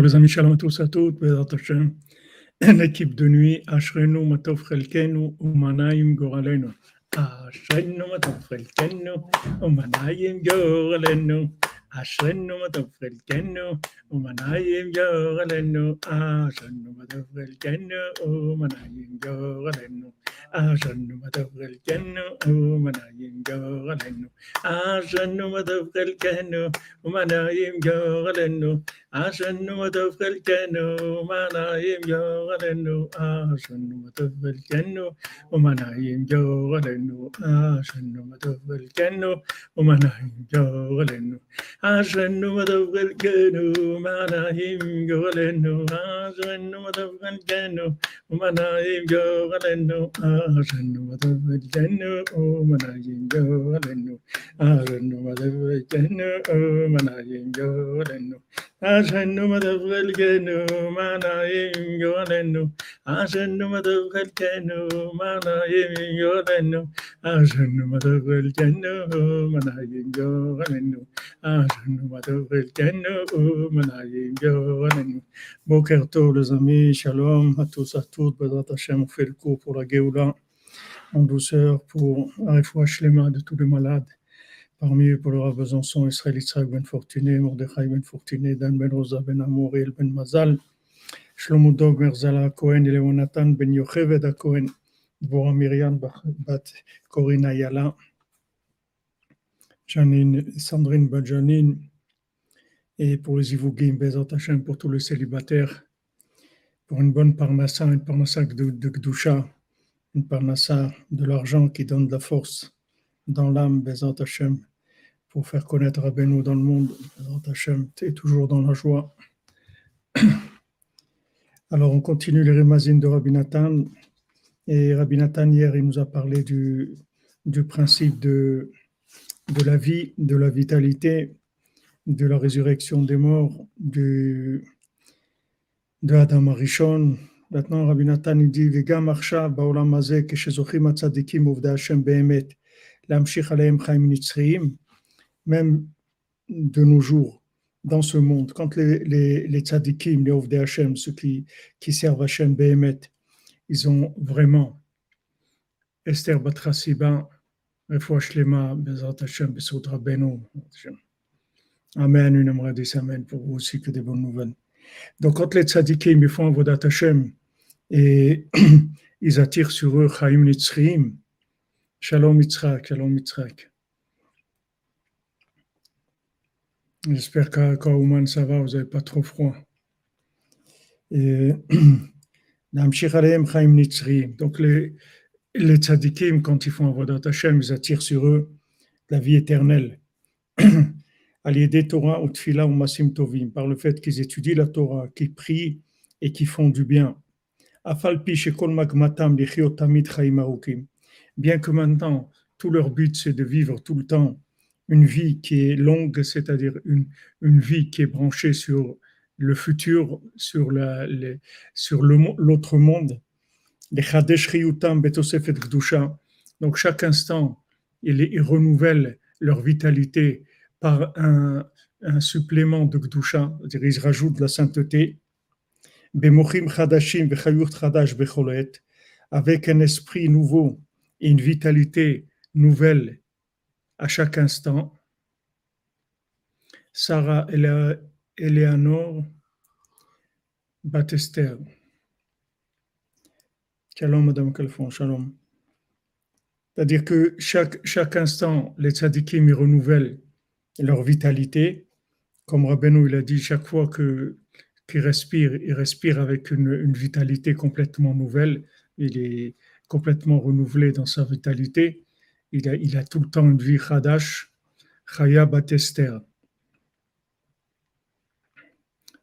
les amis, shalom à tous à toutes. L'équipe de nuit, Ashrenu Matov Chelkenu, Umanayim Goralenu. Ashrenu Matov Chelkenu, Umanayim Goralenu. Ashrenu Matov Chelkenu, Umanayim Goralenu. Ashrenu Matov Chelkenu, Umanayim Goralenu. Ashrenu Matov Chelkenu, Umanayim Goralenu. Ashrenu Matov Chelkenu, Umanayim Goralenu. Ashanu matafkalkanu, manayim yoralenu. Ashanu matafkalkanu, manayim yoralenu. Ashanu matafkalkanu, manayim yoralenu. Ashanu matafkalkanu, manayim yoralenu. Ashanu matafkalkanu, manayim yoralenu. ആരന്നു മതവജനു ഓമനയും ജോലന്നു ആരന്നു മതവജനു ഓമനയും ജോലന്നു Ashenu madavgalkenu manayim yolenu. Ashenu madavgalkenu manayim yolenu. Ashenu madavgalkenu manayim yolenu. Ashenu madavgalkenu manayim yolenu. Boker tov les amis, shalom à tous à toutes. Bezrat Hashem, on fait le cours pour la Géoula en douceur pour la Shlema de tous les malades. Parmi eux, pour le Rav Besançon, Israël Yitzhak Ben Fortuné, Mordechai Ben Fortuné, Dan Ben Rosa Ben Amour, El Ben Mazal, Shlomo Dog Merzala Cohen, Léonatan Ben Yocheved Cohen, Dvorah Myriam Bat Corinne Yala, Janine, Sandrine Badjanine, et pour les Ivougim, Bezat Hashem, pour tous les célibataires, pour une bonne parnassa, une parnassa de, de une parnassa de l'argent qui donne de la force dans l'âme, Bezat Hashem pour faire connaître Rabbeinu dans le monde. Hachem, tu toujours dans la joie. Alors, on continue les rémazines de Rabbi Nathan. Et Rabbi Nathan, hier, il nous a parlé du, du principe de, de la vie, de la vitalité, de la résurrection des morts, du, de Adam Arishon. Maintenant, Rabbi Nathan, il dit Vega marsha baolam hazeh keshezochim atzadikim uvda Hashem be'emet lamshich aleim chaim nitzriim même de nos jours, dans ce monde, quand les, les, les tzadikim, les Hashem, ceux qui, qui servent Hashem Behemet, ils ont vraiment Esther Batrasiba, Refoua Shlema, Bezat Hashem, Besod Rabbeinu. Amen, une amradis, Amen, pour vous aussi que des bonnes nouvelles. Donc, quand les tzadikim, ils font Avodat Hashem, et ils attirent sur eux Chaim Nitzriim, Shalom Yitzhak, Shalom Yitzhak. J'espère qu'à Ouman ça va, vous n'avez pas trop froid. Et donc les, les tzadikim, quand ils font Avodat Hashem, ils attirent sur eux la vie éternelle. des Torah ou Tfila ou Masim Tovim, par le fait qu'ils étudient la Torah, qu'ils prient et qu'ils font du bien. Bien que maintenant, tout leur but c'est de vivre tout le temps une vie qui est longue, c'est-à-dire une, une vie qui est branchée sur le futur, sur la, les, sur l'autre monde. Les Donc chaque instant, ils, ils renouvellent leur vitalité par un, un supplément de Gdusha, c'est-à-dire ils rajoutent la sainteté. Avec un esprit nouveau et une vitalité nouvelle à chaque instant. Sarah Eleanor Batester. Shalom, Madame Calfon, shalom. C'est-à-dire que chaque, chaque instant, les tzadikim ils renouvellent leur vitalité. Comme Rabbeinu il a dit, chaque fois que qu'il respire, il respire avec une, une, vitalité complètement nouvelle. Il est complètement renouvelé dans sa vitalité il a, il a tout le temps une vie Khadash, Chaya Batester.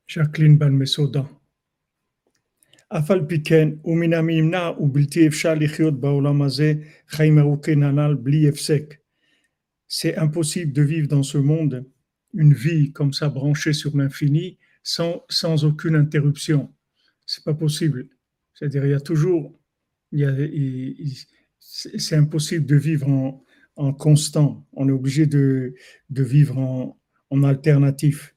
Jacqueline Ban Mesoda. Afal piken, uminamimna ubilti efshar lichiot baolam hazeh, chaim aruken anal bli efsek. C'est impossible de vivre dans ce monde une vie comme ça branchée sur l'infini sans, sans aucune interruption. C'est pas possible. C'est-à-dire, il y a toujours, il y a, il, c'est impossible de vivre en, constant. On est obligé de, vivre en, alternatif.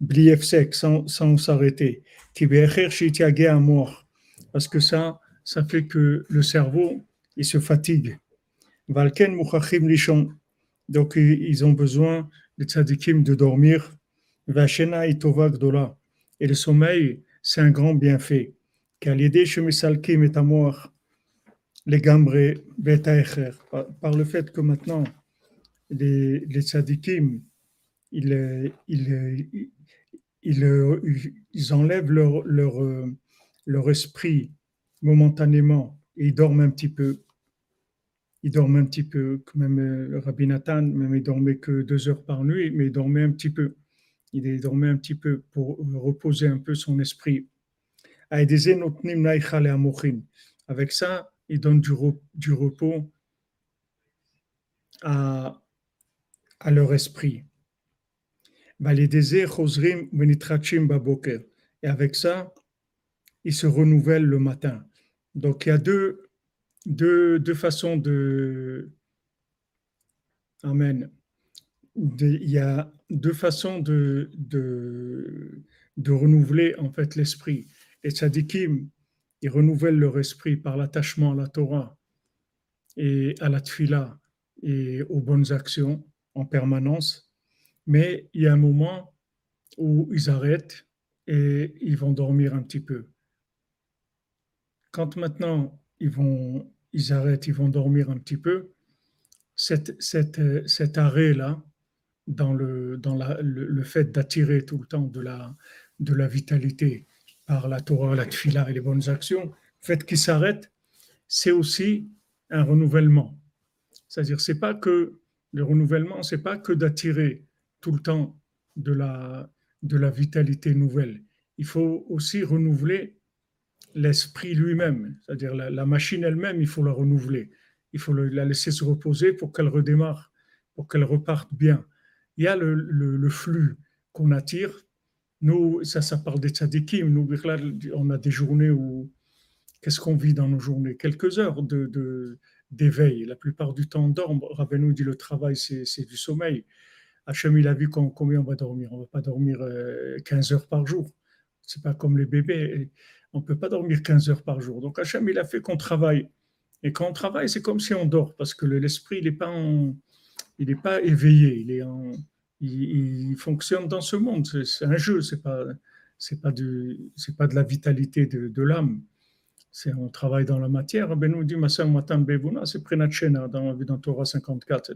blief sec, sans, s'arrêter. à mort. Parce que ça, ça fait que le cerveau, il se fatigue. Valken muchachim lishon. Donc, ils ont besoin, les tzadikim, de dormir. Vachena gdola. Et le sommeil, c'est un grand bienfait. Kalide shemisalkim et mort les gambre beta par le fait que maintenant, les, les tzadikim, ils, ils, ils, ils enlèvent leur, leur, leur esprit momentanément et ils dorment un petit peu. Ils dorment un petit peu, même euh, Rabbi Nathan, même il dormait que deux heures par nuit, mais il dormait un petit peu. Il dormait un petit peu pour reposer un peu son esprit. Avec ça, il donne du, du repos à, à leur esprit. Et avec ça, ils se renouvellent le matin. Donc il y a deux, deux, deux façons de... Amen. il y a deux façons de, de, de renouveler en fait l'esprit. Les tzadikim, ils renouvellent leur esprit par l'attachement à la Torah et à la tfila et aux bonnes actions en permanence. Mais il y a un moment où ils arrêtent et ils vont dormir un petit peu. Quand maintenant ils vont, ils arrêtent, ils vont dormir un petit peu, cet, arrêt-là, dans, le, fait d'attirer tout le temps de la vitalité par la Torah, la Tfila et les bonnes actions, le fait qu'ils s'arrêtent, c'est aussi un renouvellement. C'est-à-dire, c'est pas que le renouvellement, c'est pas que d'attirer tout le temps de la, de la vitalité nouvelle. Il faut aussi renouveler l'esprit lui-même, c'est-à-dire la, machine elle-même, il faut la renouveler. Il faut la laisser se reposer pour qu'elle redémarre, pour qu'elle reparte bien. Il y a le, le, flux qu'on attire. Nous, ça, ça parle des tzadikim. Nous, on a des journées où, qu'est-ce qu'on vit dans nos journées? Quelques heures de, d'éveil. La plupart du temps, on dort. Rabbeinu dit le travail, c'est, du sommeil. Hachem, il a vu combien on va dormir? On va pas dormir 15 euh, heures par jour. C'est pas comme les bébés. On ne peut pas dormir 15 heures par jour. Donc Hachem, il a fait qu'on travaille. Et quand on travaille, c'est comme si on dort, parce que l'esprit, il n'est pas, pas éveillé, il, est en, il, fonctionne dans ce monde. C'est un jeu, pas, c'est pas, de, pas de la vitalité de, l'âme. C'est, on travaille dans la matière. Ben nous dit c'est Prenachena dans, dans Torah 54.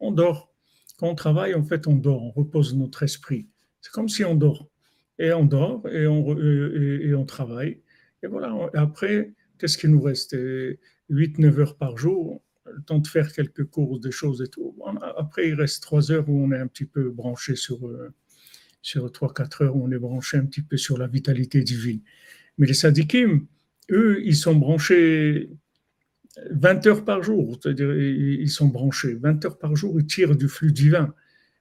On dort. Quand on travaille, en fait, on dort, on repose notre esprit. C'est comme si on dort et on dort et on, et, on travaille. Et voilà, après, qu'est-ce qui nous reste? 8-9 heures par jour, le temps de faire quelques courses, des choses et tout. Après, il reste 3 heures où on est un petit peu branché sur, euh, sur 3-4 heures où on est branché un petit peu sur la vitalité divine. Mais les sadikim, eux, ils sont branchés 20 heures par jour, c'est-à-dire ils sont branchés 20 heures par jour, ils tirent du flux divin.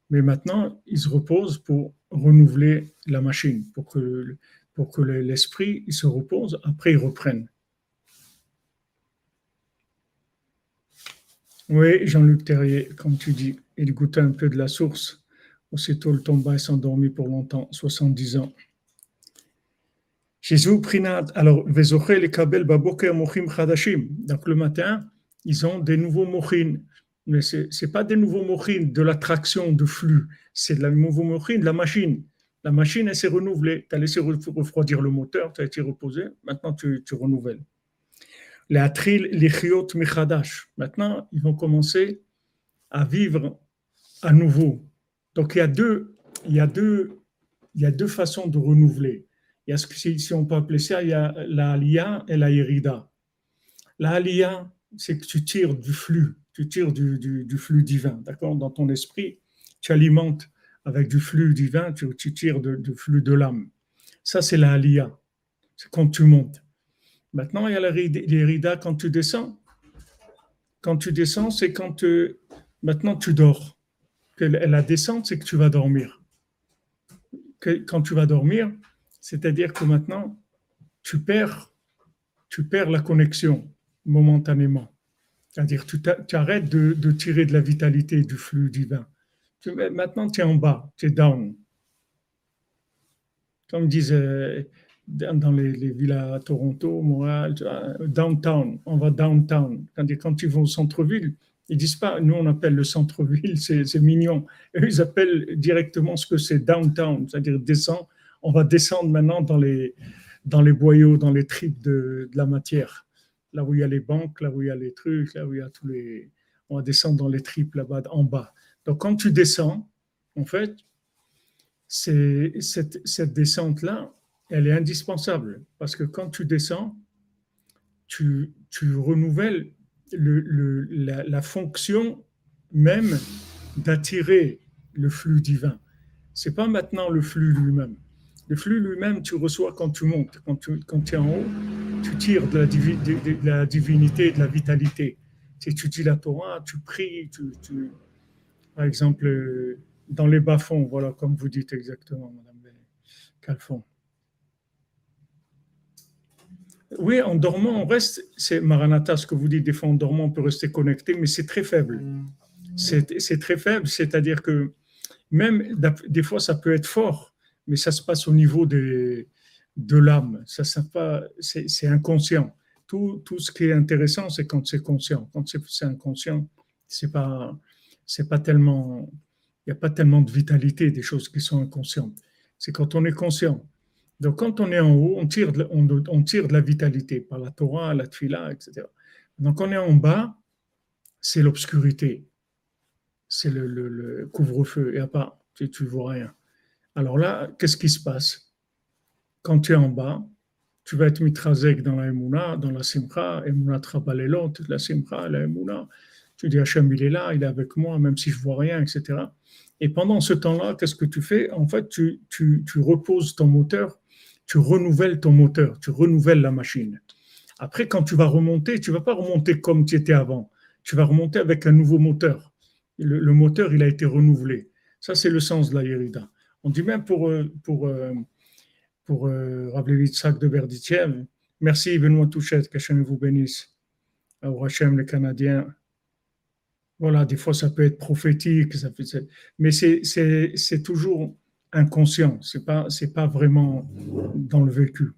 Mais maintenant, ils se reposent pour renouveler la machine, pour que, pour que l'esprit se repose, après ils reprennent. Oui, Jean-Luc Terrier, comme tu dis, il goûtait un peu de la source. Aussitôt, le tomba et s'endormit pour longtemps, 70 ans. Jésus Prinat, alors, les Kabel Baboker Mochim Chadashim. Donc, le matin, ils ont des nouveaux Mochin mais ce n'est pas des nouveaux mochines de l'attraction de flux, c'est de la nouveau de la machine. La machine, elle s'est renouvelée. Tu as laissé refroidir le moteur, tu as été reposé, maintenant tu, tu renouvelles. Les atril, les chiot michadash. Maintenant, ils vont commencer à vivre à nouveau. Donc il y a deux, il y a deux, il y a deux façons de renouveler. Il y a ce que, si on peut appeler ça, il y a la alia et la irida. La alia, c'est que tu tires du flux tu tires du, flux divin, d'accord? Dans ton esprit, tu alimentes avec du flux divin, tu, tires du flux de l'âme. Ça, c'est la aliyah. C'est quand tu montes. Maintenant, il y a les rida quand tu descends. Quand tu descends, c'est quand tu, maintenant tu dors. Que la descente, c'est que tu vas dormir. Quand tu vas dormir, c'est-à-dire que maintenant, tu perds, tu perds la connexion momentanément. C'est-à-dire, tu, tu arrêtes de, tirer de la vitalité du flux divin. maintenant, tu es en bas, tu es down. comme disent dans les, villes à Toronto, Montréal, downtown, on va downtown. Quand, quand tu vas au centre-ville, ils disent pas, nous on appelle le centre-ville, c'est mignon. ils appellent directement ce que c'est downtown, c'est-à-dire descend. On va descendre maintenant dans les, dans les boyaux, dans les tripes de, la matière. Là où il y a les banques, là où il y a les trucs, là où il y a tous les. On va descendre dans les tripes là-bas, en bas. Donc quand tu descends, en fait, cette, cette descente-là, elle est indispensable parce que quand tu descends, tu, renouvelles le, la, fonction même d'attirer le flux divin. C'est pas maintenant le flux lui-même. Le flux lui-même, tu reçois quand tu montes. Quand tu, es en haut, tu tires de la, divinité, de la vitalité. Tu dis la Torah, tu pries, tu, par exemple, dans les bas-fonds, voilà, comme vous dites exactement, Madame Calfon. Oui, en dormant, on reste, c'est Maranatha, ce que vous dites, des fois en dormant, on peut rester connecté, mais c'est très faible. Mm. C'est très faible, c'est-à-dire que même des fois, ça peut être fort, mais ça se passe au niveau de, de l'âme. Ça, ça c'est inconscient. Tout, tout, ce qui est intéressant, c'est quand c'est conscient. Quand c'est inconscient, c'est pas, c'est pas tellement, il n'y a pas tellement de vitalité des choses qui sont inconscientes. C'est quand on est conscient. Donc, quand on est en haut, on tire de, on, tire de la vitalité par la Torah, la Tfila, etc. Donc, on est en bas, c'est l'obscurité. C'est le, couvre-feu. N'y a pas, tu ne vois rien. Alors là, qu'est-ce qui se passe? Quand tu es en bas, tu vas être mitrazek dans la Emouna, dans la Simcha, Emouna Trabalelot, la Simcha, la Emouna. Tu dis Hachem, il est là, il est avec moi, même si je vois rien, etc. Et pendant ce temps-là, qu'est-ce que tu fais? En fait, tu, tu, tu reposes ton moteur tu renouvelles ton moteur, tu renouvelles la machine. Après, quand tu vas remonter, tu ne vas pas remonter comme tu étais avant. Tu vas remonter avec un nouveau moteur. Le, moteur, il a été renouvelé. Ça, c'est le sens de la Yerida. On dit même pour, euh, pour, euh, pour euh, de Berditiev, merci Benoît Touchette, qu'Hachem vous bénisse. Au Hachem, les Canadiens. Voilà, des fois, ça peut être prophétique, ça mais c'est toujours inconscient, c'est pas c'est pas vraiment dans le vécu.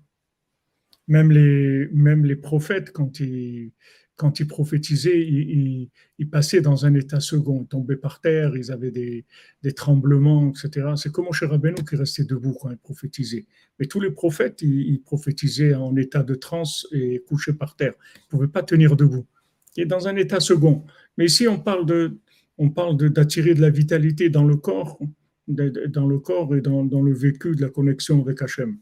Même les même les prophètes quand ils quand ils prophétisaient, ils, passaient dans un état second, tombaient par terre, ils avaient des, des tremblements, etc. C'est comme chez Rabbeinu qui restait debout quand il prophétisait. Mais tous les prophètes, ils, prophétisaient en état de transe et couchés par terre. Ils ne pouvaient pas tenir debout. Et dans un état second. Mais ici, on parle de, on parle d'attirer de la vitalité dans le corps dans le corps et dans, dans, le vécu de la connexion avec Hachem.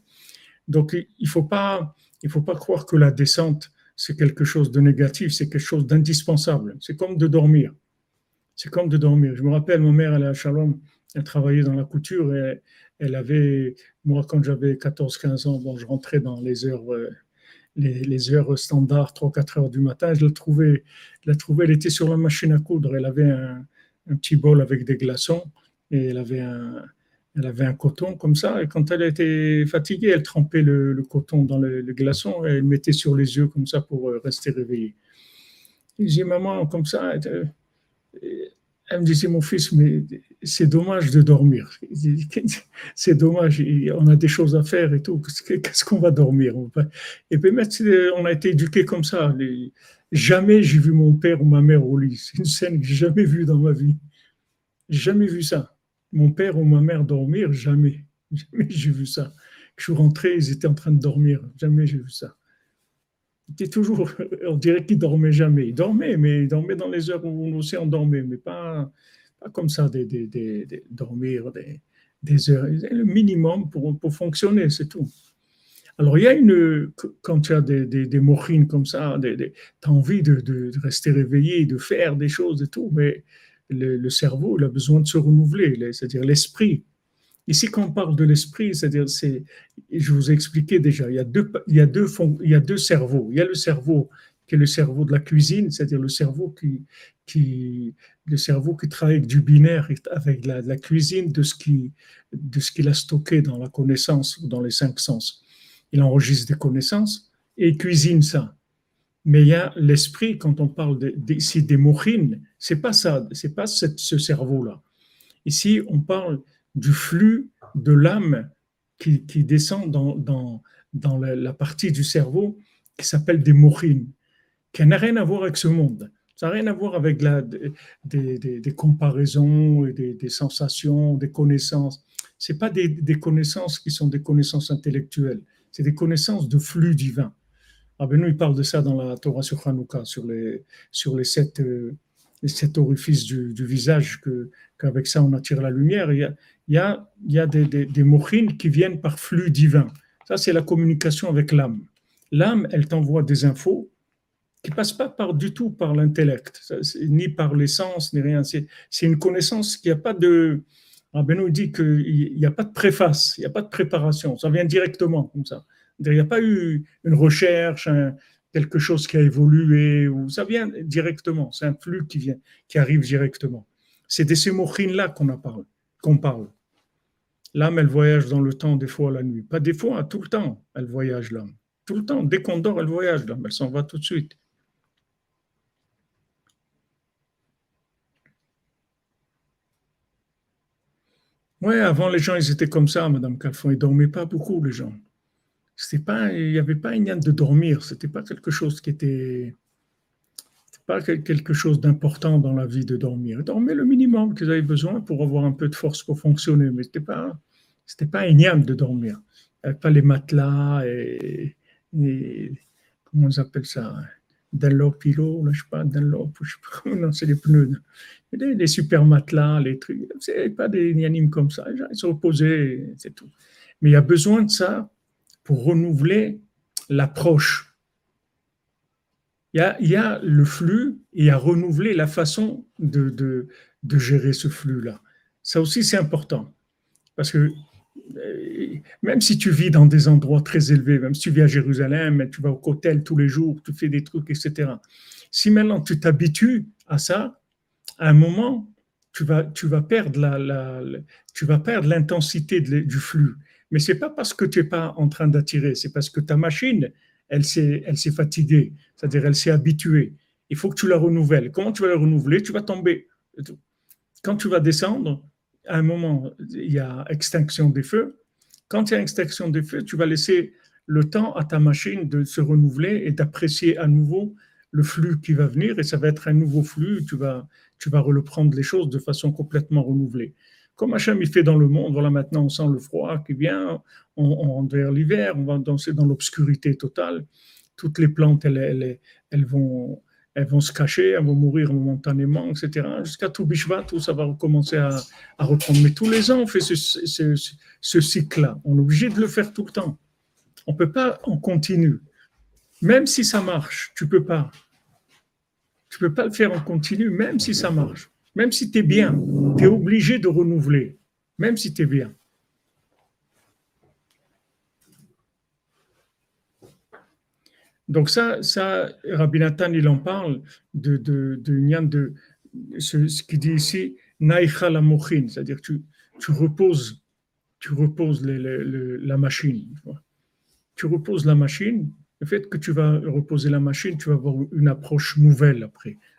Donc, il ne faut, pas, faut pas croire que la descente, c'est quelque chose de négatif, c'est quelque chose d'indispensable. C'est comme de dormir. C'est comme de dormir. Je me rappelle, ma mère, elle est à Shalom, elle travaillait dans la couture et elle avait, moi, quand j'avais 14-15 ans, bon, je rentrais dans les heures, euh, les, les heures standards, 3-4 heures du matin, je la trouvais, la trouvais, elle était sur la machine à coudre, elle avait un, un petit bol avec des glaçons elle avait un, elle avait un coton comme ça, et quand elle était fatiguée, elle trempait le, coton dans le, glaçon et elle mettait sur les yeux comme ça pour euh, rester réveillée. J'ai maman comme ça, elle, me disait mon fils, mais c'est dommage de dormir. C'est dommage, on a des choses à faire et tout. Qu'est-ce qu'on va dormir? Et puis on a été éduqués comme ça. Jamais j'ai vu mon père ou ma mère au lit. C'est une scène que j'ai jamais vue dans ma vie. Jamais vu ça mon père ou ma mère dormir, jamais. Jamais j'ai vu ça. Je suis rentré, ils étaient en train de dormir. Jamais j'ai vu ça. Ils toujours, on dirait qu'ils dormaient jamais. Ils dormaient, mais ils dormaient dans les heures où on dormait, mais pas, pas comme ça, des, des, dormir des, heures. Le minimum pour, pour fonctionner, c'est tout. Alors, il y a une, quand tu as des, des, des comme ça, tu as envie de, de, rester réveillé, de faire des choses et tout, mais le, cerveau il a besoin de se renouveler, c'est-à-dire l'esprit. Ici, quand on parle de l'esprit, c'est-à-dire, c'est, je vous ai expliqué déjà, il y a deux, il y a deux, il y a deux cerveaux. Il y a le cerveau qui est le cerveau de la cuisine, c'est-à-dire le cerveau qui, qui, le cerveau qui travaille avec du binaire, avec la, cuisine de ce qui, de ce qu'il a stocké dans la connaissance ou dans les cinq sens. Il enregistre des connaissances et il cuisine ça. Mais il y a l'esprit, quand on parle de, ici des mochines, c'est pas ça, c'est pas ce cerveau-là. Ici, on parle du flux de l'âme qui, descend dans, dans, dans la, partie du cerveau qui s'appelle des mochines, qui n'a rien à voir avec ce monde. Ça n'a rien à voir avec la, des, des, comparaisons, des, des, sensations, des connaissances. Ce pas des, connaissances qui sont des connaissances intellectuelles, c'est des connaissances de flux divin. Nous, il parle de ça dans la Torah sur Hanouka, sur les, sur les sept, euh, les sept orifices du, visage, que, qu'avec ça on attire la lumière. Il y a, il y a, il y a des, des, des mochines qui viennent par flux divin. Ça, c'est la communication avec l'âme. L'âme, elle t'envoie des infos qui passe pas par du tout par l'intellect, ni par l'essence, ni rien. C'est une connaissance qui a pas de. Benoît dit qu'il n'y a pas de préface, il n'y a pas de préparation, ça vient directement comme ça. Il n'y a pas eu une recherche, quelque chose qui a évolué, ou ça vient directement. C'est un flux qui vient, qui arrive directement. C'est de ces mochines-là qu'on parle, qu'on parle. L'âme, elle voyage dans le temps, des fois la nuit. Pas des fois, tout le temps, elle voyage l'âme. Tout le temps, dès qu'on dort, elle voyage l'âme, elle s'en va tout de suite. Oui, avant les gens, ils étaient comme ça, Madame Calfon. Ils ne dormaient pas beaucoup, les gens. Pas, il n'y avait pas une de dormir. Ce n'était pas quelque chose qui était. pas quelque chose d'important dans la vie de dormir. Dormaient le minimum qu'ils avaient besoin pour avoir un peu de force pour fonctionner. Mais ce n'était pas, c'était pas un de dormir. Il n'y avait pas les matelas et, comment on appelle ça? Dunlop Pilo, là, je sais pas, Dunlop, je sais pas, non, c'est les pneus. Les, super matelas, les trucs, c'est pas des animes comme ça, ils se reposaient, c'est tout. Mais il y a besoin de ça pour renouveler l'approche. Il y, a, le flux et à renouveler la façon de, de, de gérer ce flux-là. Ça aussi, c'est important. Parce que euh, même si tu vis dans des endroits très élevés, même si tu vis à Jérusalem, tu vas au cotel tous les jours, tu fais des trucs, etc. Si maintenant tu t'habitues à ça, à un moment, tu vas, tu vas perdre la, tu vas perdre l'intensité du flux. Mais c'est pas parce que tu es pas en train d'attirer, c'est parce que ta machine, elle s'est, fatiguée, c'est-à-dire elle s'est habituée. Il faut que tu la renouvelles. Comment tu vas la renouveler? Tu vas tomber. Quand tu vas descendre, à un moment, il y a extinction des feux. Quand il y a extinction des feux, tu vas laisser le temps à ta machine de se renouveler et d'apprécier à nouveau le flux qui va venir et ça va être un nouveau flux. Tu vas, tu vas reprendre les choses de façon complètement renouvelée. Comme Hachem il fait dans le monde, voilà maintenant on sent le froid qui vient, on, on vers l'hiver, on va danser dans l'obscurité totale. Toutes les plantes, elles, vont elles vont se cacher, elles vont mourir momentanément, etc. Jusqu'à tout Bishvat, tout ça va recommencer à, reprendre. Mais tous les ans, on fait ce, ce, ce cycle-là. On est obligé de le faire tout le temps. On ne peut pas en continu. Même si ça marche, tu ne peux pas. Tu ne peux pas le faire en continu, même si ça marche. Même si tu es bien, tu es obligé de renouveler, même si tu es bien. Donc ça, ça, Rabbi Nathan, il en parle de, de, de, ce, ce qu'il dit ici, naïcha la c'est-à-dire tu, tu reposes, tu la machine. Tu reposes la machine. Le fait que tu vas reposer la machine, tu vas avoir une approche nouvelle après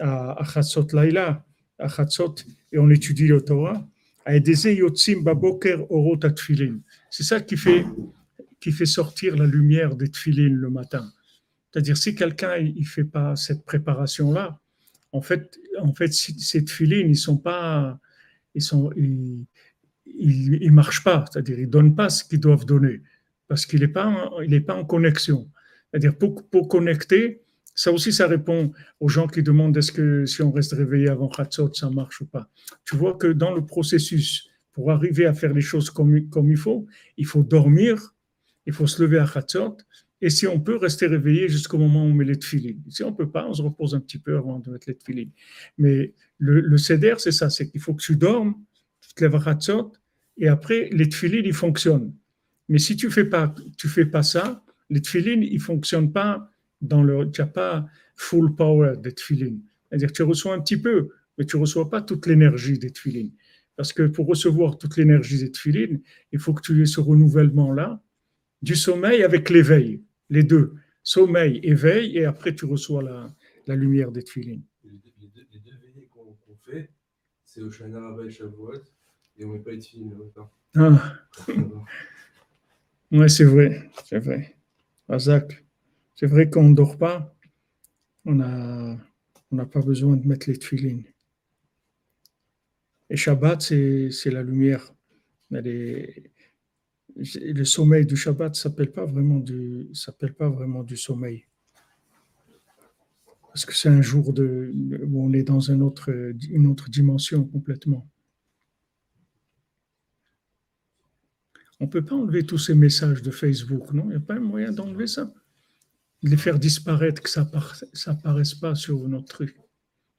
à, Chatzot Laila, à Chatzot, et on étudie le Torah, c'est ça qui fait, qui fait sortir la lumière des tfilin le matin. C'est-à-dire, si quelqu'un ne fait pas cette préparation-là, en fait, en fait, ces filines, ils sont pas, ils sont, ils, marchent pas. C'est-à-dire, ils donnent pas ce qu'ils doivent donner parce qu'il n'est pas, pas en connexion. C'est-à-dire, pour, pour connecter, ça aussi, ça répond aux gens qui demandent est-ce que si on reste réveillé avant Khatsot, ça marche ou pas. Tu vois que dans le processus, pour arriver à faire les choses comme, comme il faut, il faut dormir, il faut se lever à Khatsot, et si on peut rester réveillé jusqu'au moment où on met les tefilines. Si on ne peut pas, on se repose un petit peu avant de mettre les tefilines. Mais le, le CEDER, c'est ça, c'est qu'il faut que tu dormes, tu te lèves à et après, les tefilines, ils fonctionnent. Mais si tu fais pas, fais pas ça, les tefillin, ils fonctionnent pas dans le, tu n'as pas full power des tefillin. C'est-à-dire tu reçois un petit peu, mais tu reçois pas toute l'énergie des tefillin. Parce que pour recevoir toute l'énergie des tefillin, il faut que tu aies ce renouvellement-là du sommeil avec l'éveil, les deux. Sommeil, éveil, et après tu reçois la, la lumière des tefillin. Les deux, les deux veillées qu'on fait, c'est au Shana Rabba et Shavuot, et on ne met pas les films le matin. Ah, ouais, c'est vrai, c'est vrai. Azak, c'est vrai qu'on ne dort pas, on n'a pas besoin de mettre les tefillin. Et Shabbat, c'est la lumière. Le sommeil du Shabbat du s'appelle pas vraiment du sommeil. Parce que c'est un jour où on est dans une autre dimension complètement. On ne peut pas enlever tous ces messages de Facebook, non? Il n'y a pas un moyen d'enlever ça? Les faire disparaître, que ça n'apparaisse pas sur notre truc.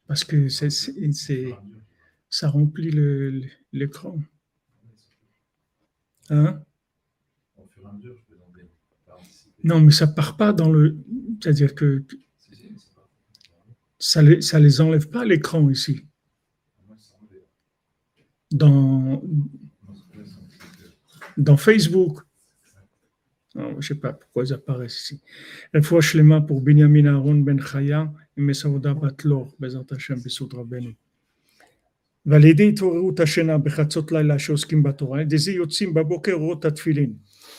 Parce que c'est, ça remplit le- l'écran. Hein? Non, mais ça part pas dans le. C'est-à-dire que ça les, ça les enlève pas l'écran ici. Dans, dans Facebook. Non, je ne sais pas pourquoi ils apparaissent ici. Une fois Shlema pour Binyamin Aaron Ben Chaya et Mesauda Batlor, Bezat Hashem Besud Rabbeinu. ועל ידי התעוררות השינה בחצות לילה שעוסקים בתורה, על ידי זה יוצאים בבוקר אורות התפילין,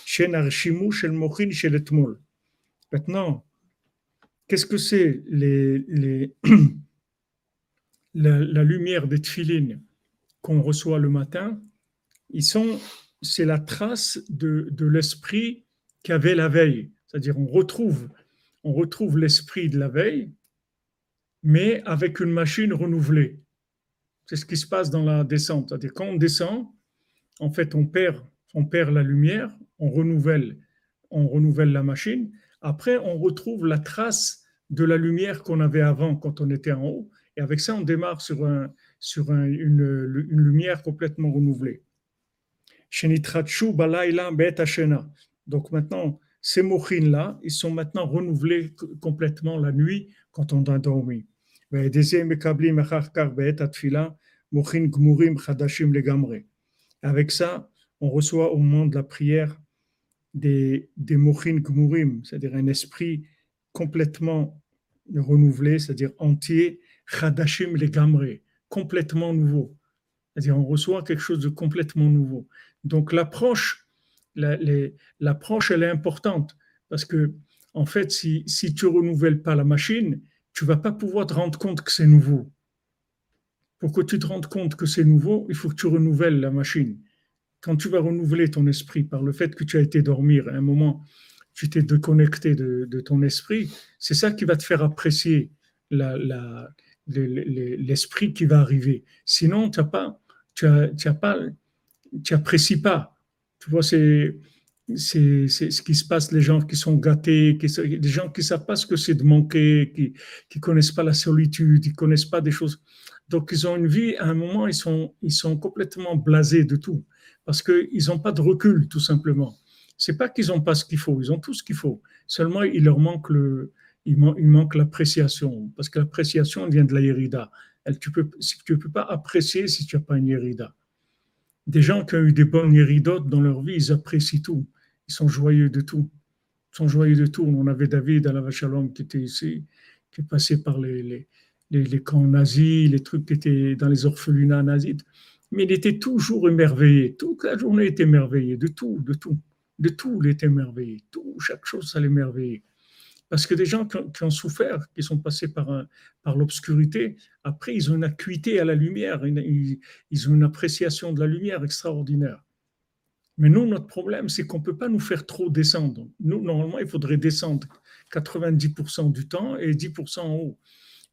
שהן הרשימוש של מוחין של אתמול. Maintenant, qu'est-ce que c'est les, les la, la lumière des tefilines qu'on reçoit le matin Ils sont, c'est la trace de, de l'esprit qu'il y avait la veille. C'est-à-dire, on retrouve, on retrouve l'esprit de la veille, mais avec une machine renouvelée. C'est ce qui se passe dans la descente. C'est-à-dire, quand on descend, en fait, on perd, on perd la lumière, on renouvelle, on renouvelle la machine. Après, on retrouve la trace de la lumière qu'on avait avant quand on était en haut. Et avec ça, on démarre sur, un, sur un- une, une lumière complètement renouvelée. Donc maintenant, ces mochines-là, ils sont maintenant renouvelés complètement la nuit quand on a dormi. Avec ça, on reçoit au moment de la prière des, des mochin gmurim, c'est-à-dire un esprit complètement renouvelé, c'est-à-dire entier, chadashim legamre, complètement nouveau. C'est-à-dire on reçoit quelque chose de complètement nouveau. Donc l'approche la- l'approche, elle est importante parce que en fait, si, si tu renouvelles pas la machine, tu vas pas pouvoir te rendre compte que c'est nouveau. Pour que tu te rendes compte que c'est nouveau, il faut que tu renouvelles la machine. Quand tu vas renouveler ton esprit par le fait que tu as été dormir, à un moment, tu t'es déconnecté de, de ton esprit, c'est ça qui va te faire apprécier la- la- l'esprit qui va arriver. Sinon, tu as pas, tu as, tu as pas, tu apprécies pas. Tu vois, c'est, c'est, ce qui se passe, les gens qui sont gâtés, qui, des gens qui savent pas ce que c'est de manquer, qui, qui connaissent pas la solitude, ils connaissent pas des choses. Donc, ils ont une vie, à un moment, ils sont, ils sont complètement blasés de tout, parce qu'ils n'ont pas de recul, tout simplement. C'est pas qu'ils n'ont pas ce qu'il faut, ils ont tout ce qu'il faut. Seulement, il leur manque le, il, man- il manque l'appréciation, parce que l'appréciation vient de la hérida. Elle, tu peux, tu peux pas apprécier si tu n'as pas une hérida. Des gens qui ont eu des bonnes héridotes dans leur vie, ils apprécient tout. Ils sont joyeux de tout. Ils sont joyeux de tout. On avait David à la Vachalom qui était ici, qui est passé par les, camps nazis, les trucs qui étaient dans les orphelinats nazis. Mais il était toujours émerveillé. Toute la journée était émerveillé de tout, de tout. De tout, il était émerveillé. Tout, chaque chose, ça l'émerveillait. Parce que des gens qui ont, souffert, qui sont passés par, par l'obscurité, après, ils ont une acuité à la lumière, ils, ont une appréciation de la lumière extraordinaire. Mais nous, notre problème, c'est qu'on ne peut pas nous faire trop descendre. Nous, normalement, il faudrait descendre 90% du temps et 10% en haut.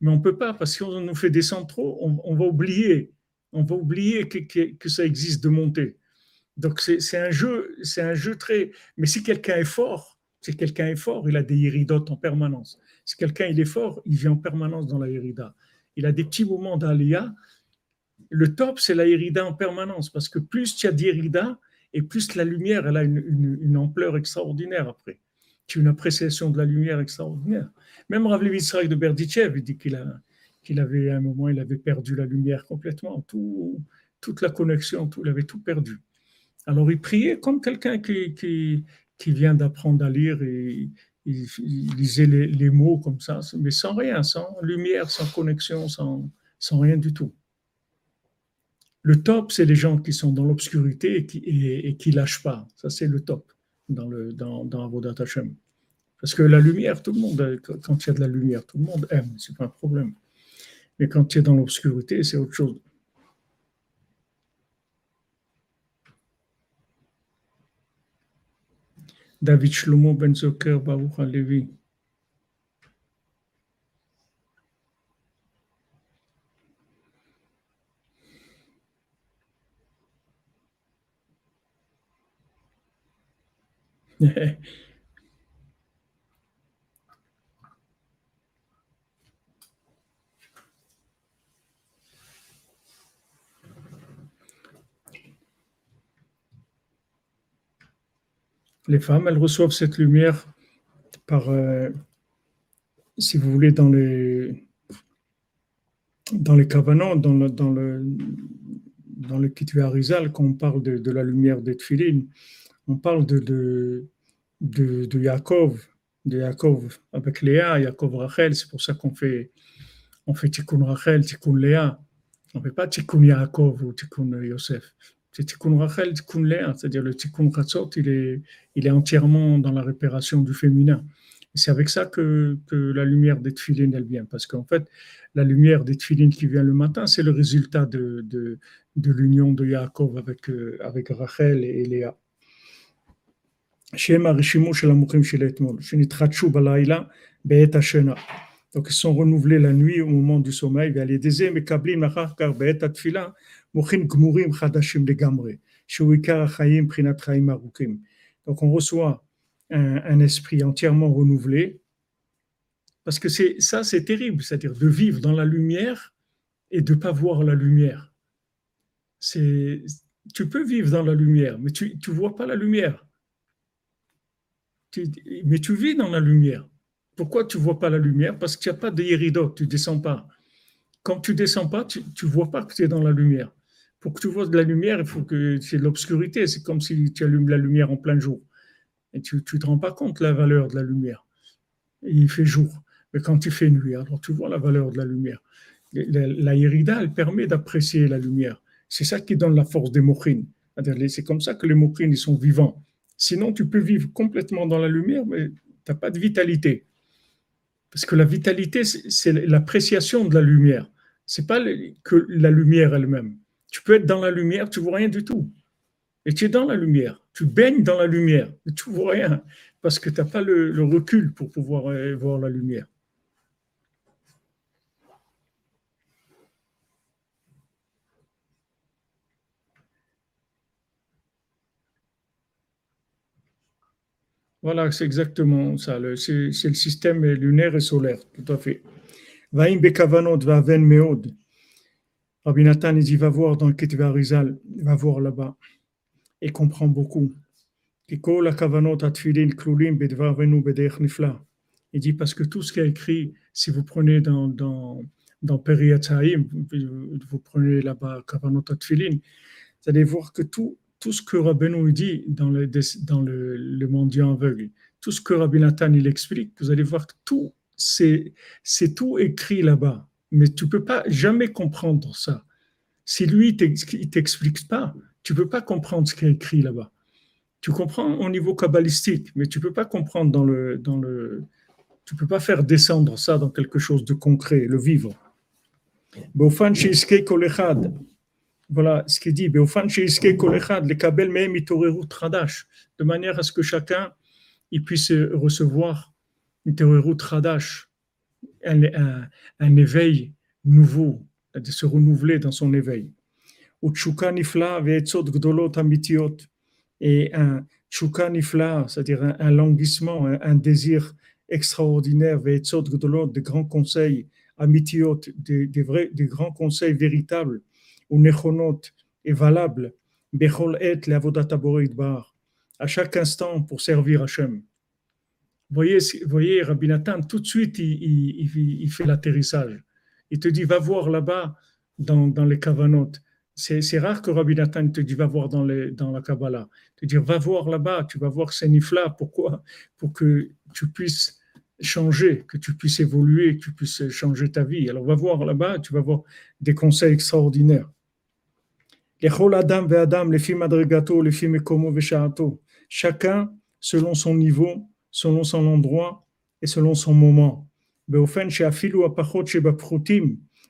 Mais on ne peut pas, parce qu'on nous fait descendre trop, on, on va oublier. On va oublier que, que- que ça existe de monter. Donc, c'est un jeu, c'est un jeu très. Mais si quelqu'un est fort, si quelqu'un est fort, il a des iridotes en permanence. Si quelqu'un est fort, il vit en permanence dans la irida. Il a des petits moments d'aléa. Le top, c'est la irida en permanence, parce que plus tu as d'irida, Et plus la lumière, elle a une, ampleur extraordinaire après. Tu as une appréciation de la lumière extraordinaire. Même Rav Yitzhak de Berdichev, il dit qu'il avait, un moment, il avait perdu la lumière complètement, tout, toute la connexion, tout, il avait tout perdu. Alors il priait comme quelqu'un qui, qui vient d'apprendre à lire et il, lisait les, les mots comme ça, mais sans rien, sans lumière, sans connexion, sans, sans rien du tout. Le top, c'est les gens qui sont dans l'obscurité et qui et, et qui lâchent pas. Ça, c'est le top dans, le, dans, dans Avodat Hashem. Parce que la lumière, tout le monde, quand il y a de la lumière, tout le monde aime, c'est pas un problème. Mais quand tu es dans l'obscurité, c'est autre chose. David Shlomo Ben Zoker Baruch Halevi. Les femmes, elles reçoivent cette lumière par, euh, si vous voulez, dans les, dans les dans le, dans le, dans le Arizal, quand on parle de, la lumière des on parle de, de, de, de Yaakov, de Yaakov avec Léa, Yaakov Rachel, c'est pour ça qu'on fait, on fait Tikkun Rachel, Tikkun Léa. On ne fait pas Tikkun Yaakov ou Tikkun Yosef. C'est Tikkun Rachel, Tikkun Le'a, c'est-à-dire le Tikkun Ratzot, il est, il est entièrement dans la réparation du féminin. C'est avec ça que, que, la lumière des tefilines, elle vient. Parce qu'en fait, la lumière des tefilines qui vient le matin, c'est le résultat de, de, l'union de Yaakov avec, euh, avec Rachel et Léa. Donc, ils sont renouvelés la nuit au moment du sommeil. ועל ידי זה מקבלים אחר כך בעת התפילה מוחים גמורים חדשים לגמרי, שהוא עיקר החיים מבחינת חיים ארוכים. Donc, on reçoit un, un esprit entièrement renouvelé, parce que c'est ça, c'est terrible, c'est-à-dire de vivre dans la lumière et de ne pas voir la lumière. C'est, tu peux vivre dans la lumière, mais tu ne vois pas la lumière. Tu- mais tu vis dans la lumière. Pourquoi tu ne vois pas la lumière Parce qu'il n'y a pas de yéridot, tu ne descends pas. Quand tu ne descends pas, tu ne vois pas que tu es dans la lumière. Pour que tu vois de la lumière, il faut que c'est de l'obscurité. C'est comme si tu allumes la lumière en plein jour. Et tu ne te rends pas compte de la valeur de la lumière. Il fait jour. Mais quand il fait nuit, alors tu vois la valeur de la lumière. La, la elle permet d'apprécier la lumière. C'est ça qui donne la force des mochines. C'est comme ça que les mochines, ils sont vivants. Sinon, tu peux vivre complètement dans la lumière, mais tu n'as pas de vitalité. Parce que la vitalité, c'est l'appréciation de la lumière. C'est pas que la lumière elle-même. Tu peux être dans la lumière, tu vois rien du tout. Et tu es dans la lumière. Tu baignes dans la lumière, mais tu vois rien. Parce que tu n'as pas le, recul pour pouvoir euh, voir la lumière. Voilà, c'est exactement ça. c'est le système lunaire et solaire, tout à fait. Vaim bekavanot vaven meod. Rabbi Nathan, il dit, va voir dans le Ketvé Arizal, va voir là-bas, et comprend beaucoup. Il dit, parce que tout ce qui est écrit, si vous prenez dans, dans, dans vous, prenez là-bas kavanot atfilin, vous allez voir que tout, tout ce que Rabbeinu dit dans le, dans le, le mendiant aveugle, tout ce que Rabbi Nathan il explique, vous allez voir que tout, c'est tout écrit là-bas mais tu ne peux pas jamais comprendre ça. Si lui ne t'explique pas, tu ne peux pas comprendre ce qui est écrit là-bas. Tu comprends au niveau kabbalistique, mais tu peux pas comprendre dans le, dans le, tu peux pas faire descendre ça dans quelque chose de concret, le vivre. Voilà ce qu'il dit. De manière à ce que chacun il puisse recevoir une Radash, un, un, éveil nouveau, de se renouveler dans son éveil. Et un c'est-à-dire un, languissement, un, désir extraordinaire, de grands conseils, amitiot, des, des, vrais, grands conseils véritables, ou nechonot, et valables, bechol et le à chaque instant pour servir Hachem. Voyez, voyez, Rabbi Nathan, tout de suite, il, fait l'atterrissage. Il te dit, va voir là-bas dans, les cavanotes. C'est rare que Rabbi Nathan te dit, va voir dans, les, la Kabbalah. Te dire, va voir là-bas, tu vas voir ces nifla. Pourquoi? Pour que tu puisses changer, que tu puisses évoluer, que tu puisses changer ta vie. Alors, va voir là-bas, tu vas voir des conseils extraordinaires. Lechol Adam ve Adam, les films madrigato, les films komo veshaato. Chacun selon son niveau, selon son endroit et selon son moment.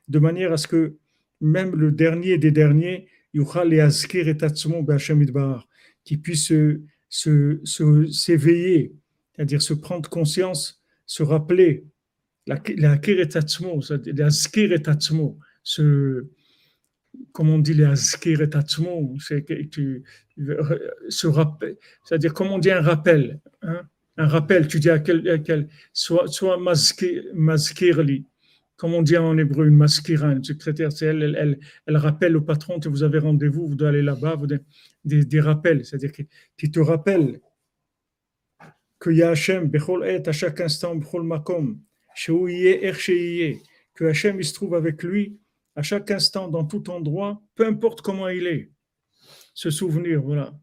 De manière à ce que même le dernier des derniers, yuchal et atzmo be'Hashem yitbarach, qui puisse se- se- se- s'éveiller, c'est-à-dire se prendre conscience, se rappeler, la la akir et c'est-à-dire l'azkir et atzmo, se, comme on dit les azkir et rappel, c'est-à-dire comme on dit un rappel, hein, un rappel, tu dis à quel, quel soit, soit mazkir, mazkirli, comme on dit en hébreu, une maskira, une secrétaire, c'est elle, elle, elle, elle rappelle au patron que vous avez rendez-vous, vous devez aller là-bas, vous des, des rappels, c'est-à-dire qui, te rappelle que y a Hachem, à chaque instant, makom, er que Hachem, il se trouve avec lui à chaque instant, dans tout endroit, peu importe comment il est. Se souvenir, voilà.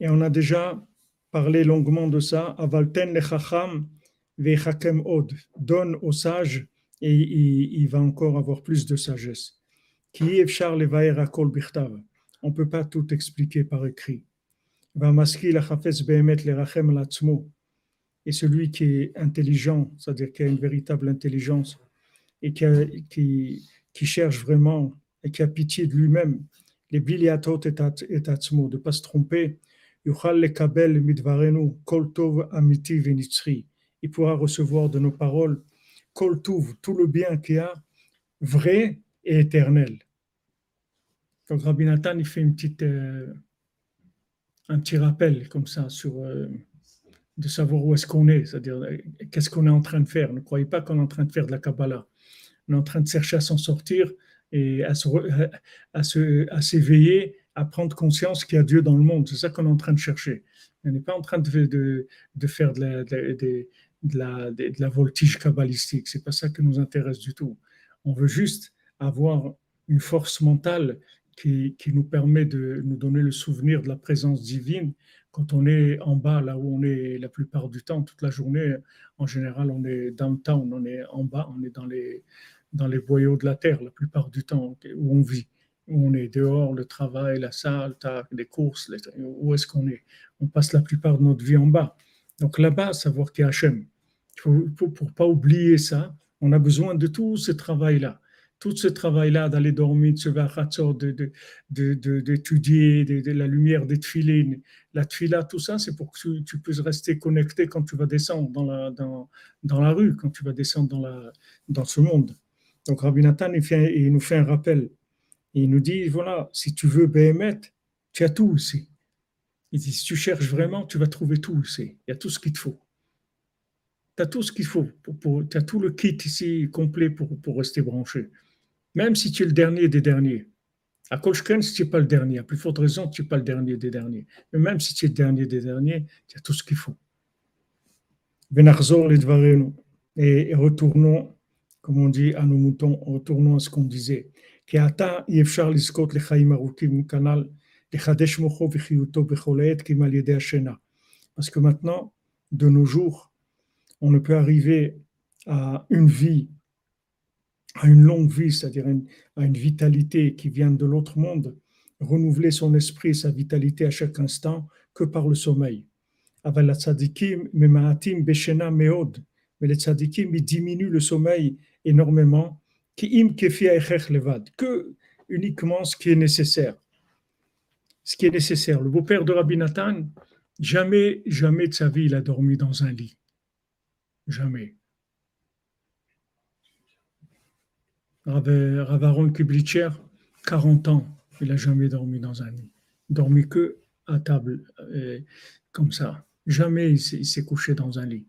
Et on a déjà parlé longuement de ça. Avalten lechacham vechakem od. Donne au sage et il, va encore avoir plus de sagesse. Bichtav. On ne peut pas tout expliquer par écrit. Et celui qui est intelligent, c'est-à-dire qui a une véritable intelligence et qui cherche vraiment et qui a pitié de lui-même, et at- et atzmo, de ne pas se tromper. Il pourra recevoir de nos paroles kol tov, tout le bien qu'il y a, vrai et éternel. Donc Rabbi Nathan, il fait une petite, euh, un petit rappel comme ça sur euh, de savoir où est-ce qu'on est, c'est-à-dire euh, qu'est-ce qu'on est en train de faire. Ne croyez pas qu'on est en train de faire de la Kabbalah. On est en train de chercher à s'en sortir et à re- à se- à s'éveiller, à prendre conscience qu'il y a Dieu dans le monde. C'est ça qu'on est en train de chercher. On n'est pas en train de, de, de faire de la, de, la, de la voltige kabbalistique. C'est pas ça qui nous intéresse du tout. On veut juste avoir une force mentale qui, qui nous permet de nous donner le souvenir de la présence divine quand on est en bas, là où on est la plupart du temps, toute la journée. En général, on est downtown, on est en bas, on est dans les, dans les boyaux de la terre la plupart du temps où on vit, où on est dehors, le travail, la salle, les courses, où est-ce qu'on est? On passe la plupart de notre vie en bas. Donc là-bas, savoir qu'il y a Hachem. Pour ne pas oublier ça, on a besoin de tout ce travail-là. Tout ce travail-là d'aller dormir, de se faire Hatzor, de, d'étudier, de, de la lumière des tfilines, la tfila, tout ça, c'est pour que tu, tu puisses rester connecté quand tu vas descendre dans la, dans, dans la rue, quand tu vas descendre dans, la, dans ce monde. Donc Rabbi Nathan, il, nous fait un rappel. Il nous dit, voilà, si tu veux Béhémet, tu as tout ici. Il dit, si tu cherches vraiment, tu vas trouver tout ici. Il y a tout ce qu'il te faut. Tu as tout ce qu'il faut. Pour, pour- tu as tout le kit ici complet pour, pour rester branché. Même si tu es le dernier des derniers. À Kolchken, si tu n'es pas le dernier, à plus forte raison, tu n'es pas le dernier des derniers. Mais même si tu es le dernier des derniers, tu as tout ce qu'il faut. Benarzor. Et, et retournons, comme on dit à nos moutons, retournons à ce qu'on disait. Parce que maintenant, de nos jours, on ne peut arriver à une vie, à une longue vie, c'est-à-dire à une vitalité qui vient de l'autre monde, renouveler son esprit, sa vitalité à chaque instant, que par le sommeil. Mais les tzadikim, ils diminuent le sommeil énormément, que uniquement ce qui est nécessaire. Ce qui est nécessaire. Le beau-père de Rabbi Nathan, jamais, jamais de sa vie, il a dormi dans un lit. Jamais. Rav, Rav Aaron Kiblitcher, 40 ans, il n'a jamais dormi dans un lit. Dormi que à table euh, comme ça. Jamais il s'est couché dans un lit.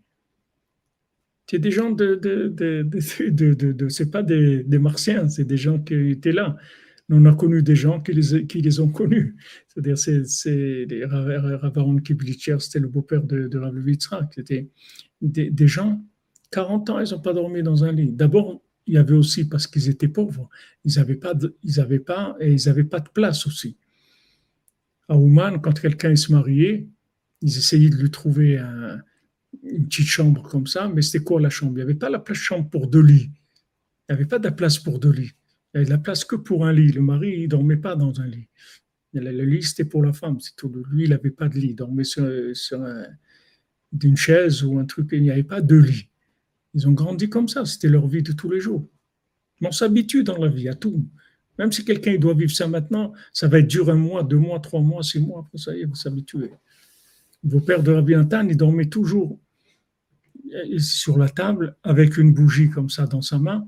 C'est des gens de, de, de, de, de c'est pas des, des martiens, c'est des gens qui étaient là. on a connu des gens qui les, qui les ont connus. C'est-à-dire, c'est, c'est Ravaron Kiblitcher, c'était le beau-père de, de Rav C'était des, des, gens, 40 ans, ils n'ont pas dormi dans un lit. D'abord, il y avait aussi parce qu'ils étaient pauvres. Ils n'avaient pas, ils avaient pas, et ils n'avaient pas de place aussi. À Ouman, quand quelqu'un se mariait, ils essayaient de lui trouver un, une petite chambre comme ça, mais c'était quoi la chambre? Il n'y avait pas la place chambre pour deux lits. Il n'y avait pas de la place pour deux lits. Il y avait de la place que pour un lit. Le mari, il ne dormait pas dans un lit. Le lit, c'était pour la femme, c'est tout. Lui, il n'avait pas de lit. Il dormait sur, sur une chaise ou un truc. Il n'y avait pas de lit. Ils ont grandi comme ça. C'était leur vie de tous les jours. on s'habitue dans la vie à tout. Même si quelqu'un doit vivre ça maintenant, ça va être dur un mois, deux mois, trois mois, six mois. Après ça y vous s'habituez. Vos pères de Rabbi Antan, ils dormaient toujours sur la table avec une bougie comme ça dans sa main,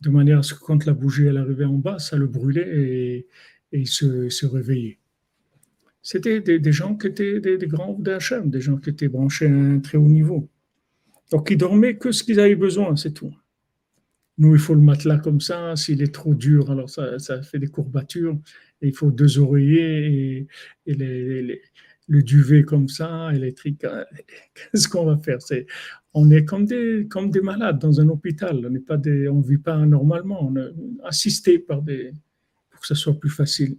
de manière à ce que quand la bougie elle arrivait en bas, ça le brûlait et, il se, réveillait. C'était des, gens qui étaient des, grands d'Hachem, des gens qui étaient branchés à un très haut niveau. Donc ils dormaient que ce qu'ils avaient besoin, c'est tout. Nous, il faut le matelas comme ça. S'il est trop dur, alors ça, fait des courbatures. Et il faut deux oreillers et, les, le duvet comme ça, électrique. Qu'est-ce qu'on va faire? On est comme des, comme des malades dans un hôpital. On on vit pas normalement. On est assisté par des, pour que ce soit plus facile.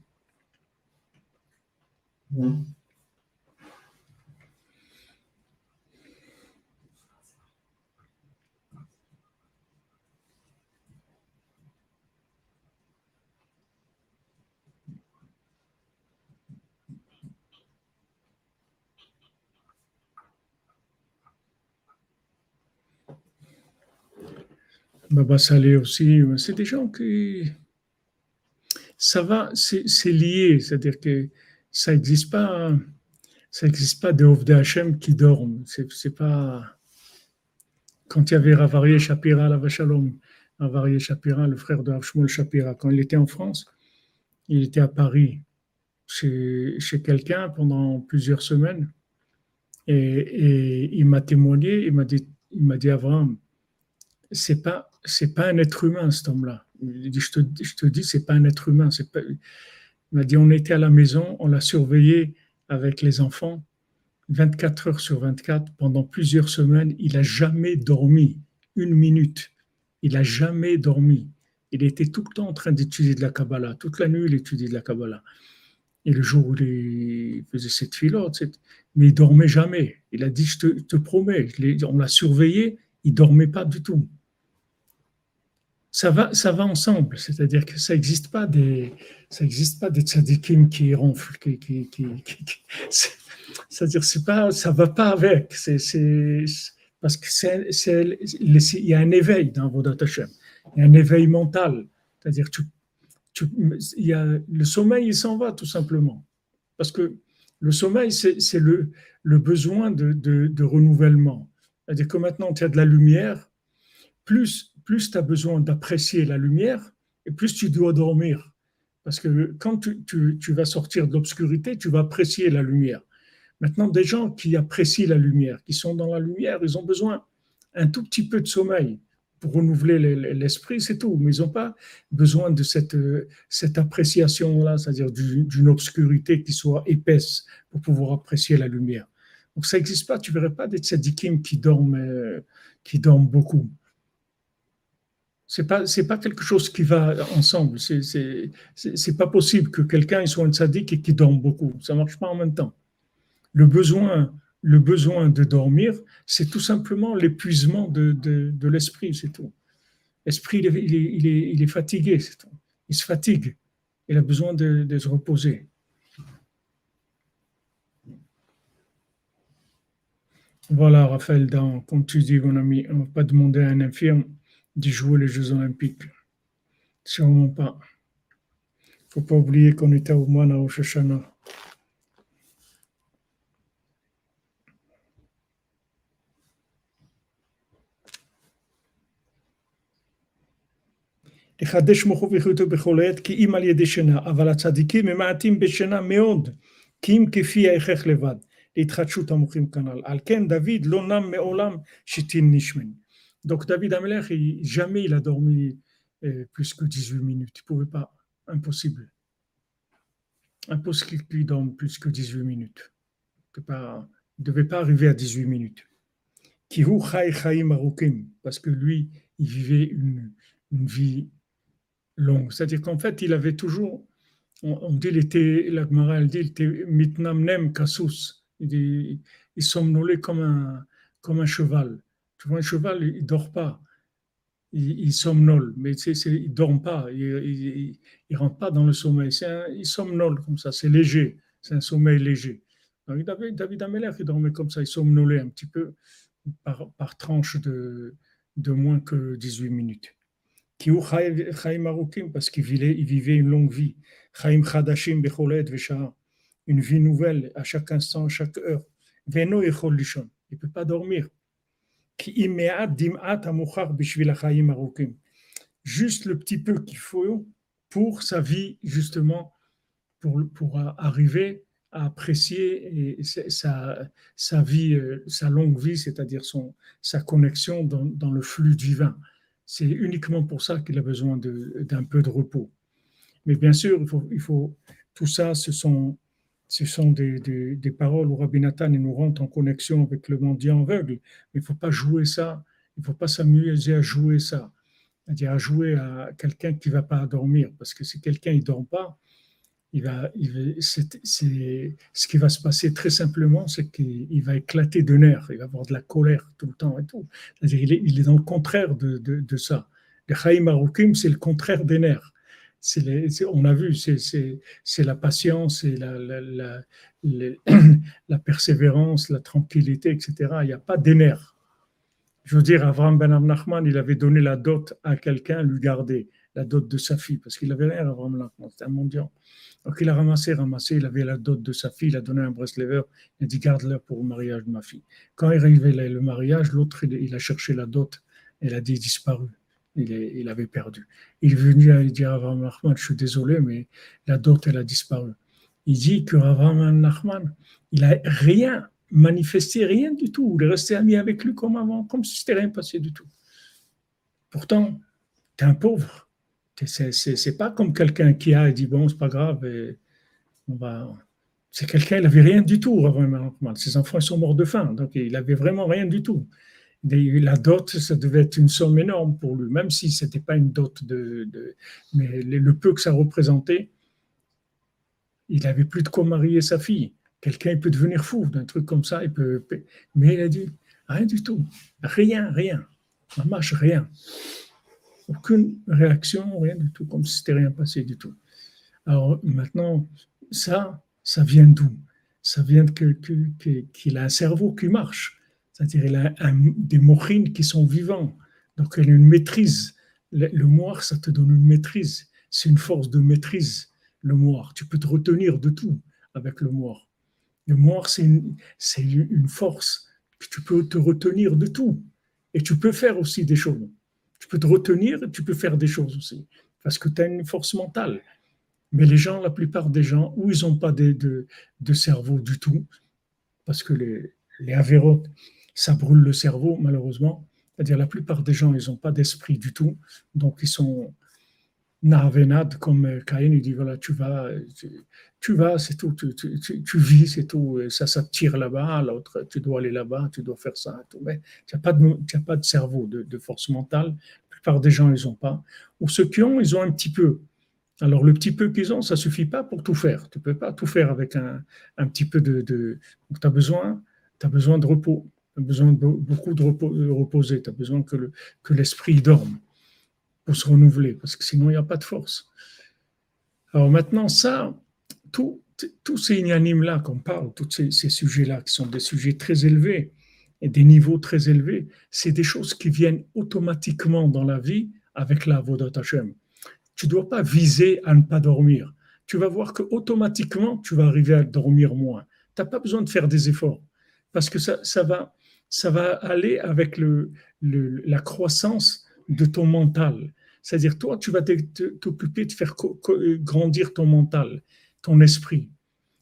Baba Salé aussi, c'est des gens qui. Ça va, c'est lié, c'est-à-dire que ça n'existe pas, ça n'existe pas de Hachem qui dorment. C'est pas. Quand il y avait Ravarié Shapira, la Vachalom, Ravarié Shapira, le frère de Shmuel Shapira, quand il était en France, il était à Paris chez, chez quelqu'un pendant plusieurs semaines et, et il m'a témoigné, il m'a dit, il m'a dit Abraham, c'est pas c'est pas un être humain, cet homme-là. Je te, je te dis, c'est pas un être humain. Pas, il m'a dit, on était à la maison, on l'a surveillé avec les enfants 24 heures sur 24 pendant plusieurs semaines. Il a jamais dormi une minute. Il a jamais dormi. Il était tout le temps en train d'étudier de la Kabbalah. Toute la nuit, il étudiait de la Kabbalah. Et le jour où il faisait cette filote, mais il dormait jamais. Il a dit, je te, te promets, on l'a surveillé, il dormait pas du tout ça va, ça va ensemble. C'est-à-dire que ça n'existe pas des, ça existe pas des tzadikim qui ronflent, qui, qui, c'est-à-dire c'est pas, ça va pas avec. C'est, parce que c'est, il y a un éveil dans Vodat Hashem. Il y a un éveil mental. C'est-à-dire tu, il y a, le sommeil, il s'en va tout simplement. Parce que le sommeil, c'est le, le besoin de, de, de renouvellement. C'est-à-dire que maintenant, tu as de la lumière, plus plus tu as besoin d'apprécier la lumière et plus tu dois dormir. Parce que quand tu, vas sortir de l'obscurité, tu vas apprécier la lumière. Maintenant, des gens qui apprécient la lumière, qui sont dans la lumière, ils ont besoin un tout petit peu de sommeil pour renouveler l'esprit, c'est tout. Mais ils n'ont pas besoin de cette, appréciation-là, c'est-à-dire d'une obscurité qui soit épaisse pour pouvoir apprécier la lumière. Donc ça n'existe pas, tu ne verrais pas des tzadikim qui dorment, euh, qui dorment beaucoup. C'est pas c'est pas quelque chose qui va ensemble. C'est c'est pas possible que quelqu'un soit un sadique et qui dorme beaucoup. Ça marche pas en même temps. Le besoin le besoin de dormir, c'est tout simplement l'épuisement de, de, l'esprit, c'est tout. L'esprit, il est, il, est, il, est, fatigué, c'est tout. Il se fatigue. Il a besoin de, de se reposer. Voilà, Raphaël, dans, comme tu dis, mon ami, on ne va pas demander à un infirme d'y jouer les Jeux Olympiques. Sûrement pas. Il ne faut pas oublier qu'on était au mois à Rosh Hashanah. לחדש מוחו ויחיותו בכל עת, כי אם על ידי שינה, אבל הצדיקים הם מעטים בשינה מאוד, Kim kefi ha'echech levad. להתחדשות המוחים כנ"ל. על כן דוד לא נם מעולם שיטין נשמן. donc David Amelech, il- jamais il a dormi euh, plus que 18 minutes. Il ne pouvait pas. Impossible. Impossible qu'il dorme plus que 18 minutes. Il ne devait pas arriver à 18 minutes. Parce que lui, il vivait une, vie longue. C'est-à-dire qu'en fait, il avait toujours, on, dit, il était, la elle dit, il était mitnamnem kasus. Il, il somnolait comme un cheval. Vois, un cheval, il dort pas. Il, il somnole, mais il ne dort pas. Il ne rentre pas dans le sommeil. Un- il somnole comme ça. C'est léger. C'est un sommeil léger. David, David Ameller, il dormait comme ça. Il somnolait un petit peu par, tranche de, de moins que 18 minutes. Chai- chaim parce qu'il vivait, une longue vie. Chaim chadashim becholet. Une vie nouvelle à chaque instant, à chaque heure. Veno lishon. Il ne peut pas dormir. Juste le petit peu qu'il faut pour sa vie, justement, pour, pour arriver à apprécier sa- sa, vie, euh, sa longue vie, c'est-à-dire sa connexion dans, dans le flux divin. C'est uniquement pour ça qu'il a besoin d'un peu de repos. Mais bien sûr, il faut, il faut, tout ça, ce sont, ce sont des, des- paroles où Rabbi Nathan nous rentre en connexion avec le mendiant aveugle. Mais il ne faut pas jouer ça, il ne faut pas s'amuser à jouer ça, c'est-à-dire à jouer à quelqu'un qui ne va pas dormir. Parce que si quelqu'un ne dort pas, il va, il c'est, c'est- ce qui va se passer très simplement, c'est qu'il il va éclater de nerfs, il va avoir de la colère tout le temps et tout. C'est-à-dire il est, dans le contraire de, de, de ça. Le Chaim Arukim, c'est le contraire des nerfs. C'est c'est- on a vu, c'est, c'est, c'est la patience et la, persévérance, la tranquillité, etc. Il n'y a pas des nerfs. Je veux dire, Avram Ben Nachman, il avait donné la dot à quelqu'un, lui garder la dot de sa fille, parce qu'il avait rien, Avram Nachman, c'était un mendiant. Donc il a ramassé, ramassé, il avait la dot de sa fille, il a donné un Breslever, il a dit garde-la pour le mariage de ma fille. Quand il arrivait le mariage, l'autre, il, il a cherché la dot, elle a dit disparu, il, avait perdu. Il est venu à dire à Avraham Nachman, je suis désolé, mais la dot, elle a disparu. Il dit que Avraham Nachman, il a rien manifesté, rien du tout. Il est resté ami avec lui comme avant, comme si c'était rien passé du tout. Pourtant, tu es un pauvre. C'est, pas comme quelqu'un qui a dit bon, c'est pas grave, on va. C'est quelqu'un, il n'avait rien du tout, Avraham Nachman. Ses enfants sont morts de faim, donc il avait vraiment rien du tout. La dot, ça devait être une somme énorme pour lui, même si ce n'était pas une dot de, Mais le peu que ça représentait, il n'avait plus de quoi marier sa fille. Quelqu'un peut devenir fou d'un truc comme ça, il peut. Mais il a dit rien du tout, rien, rien, ça marche rien, aucune réaction, rien du tout, comme si c'était rien passé du tout. Alors maintenant, ça, ça vient d'où? Ça vient que- que- que- qu'il a un cerveau qui marche, c'est-à-dire a des mochines qui sont vivants, donc il a une maîtrise. Le, le moire, ça te donne une maîtrise, c'est une force de maîtrise, le moire. Tu peux te retenir de tout avec le moire. Le moire, c'est une, une force tu peux te retenir de tout. Et tu peux faire aussi des choses. Tu peux te retenir et tu peux faire des choses aussi. Parce que tu as une force mentale. Mais les gens, la plupart des gens, où ils n'ont pas de, de, de cerveau du tout, parce que les, les avérotes, ça brûle le cerveau, malheureusement. C'est-à-dire la plupart des gens, ils n'ont pas d'esprit du tout. Donc, ils sont narvenades, comme euh, Caïn, il dit, voilà, tu vas, tu, vas, c'est tout, tu, vis, c'est tout. Ça, ça tire là-bas, l'autre, tu dois aller là-bas, tu dois faire ça. Tout. Mais tu n'as pas, de- pas de cerveau, de, force mentale. La plupart des gens, ils n'ont pas. Ou ceux qui ont, ils ont un petit peu. Alors, le petit peu qu'ils ont, ça ne suffit pas pour tout faire. Tu ne peux pas tout faire avec un, un petit peu de. Donc, tu besoin, as besoin de repos. Tu as besoin de be- beaucoup de, repos, de reposer. Tu as besoin que, le, que l'esprit dorme pour se renouveler, parce que sinon, il n'y a pas de force. Alors, maintenant, ça, tous ces inanimes-là qu'on parle, tous ces, ces sujets-là, qui sont des sujets très élevés et des niveaux très élevés, c'est des choses qui viennent automatiquement dans la vie avec la Avodat Hashem tu ne dois pas viser à ne pas dormir. Tu vas voir que automatiquement tu vas arriver à dormir moins. Tu n'as pas besoin de faire des efforts parce que ça, ça, va, ça va aller avec la croissance de ton mental. C'est-à-dire, toi, tu vas t'occuper de faire co- grandir ton mental, ton esprit.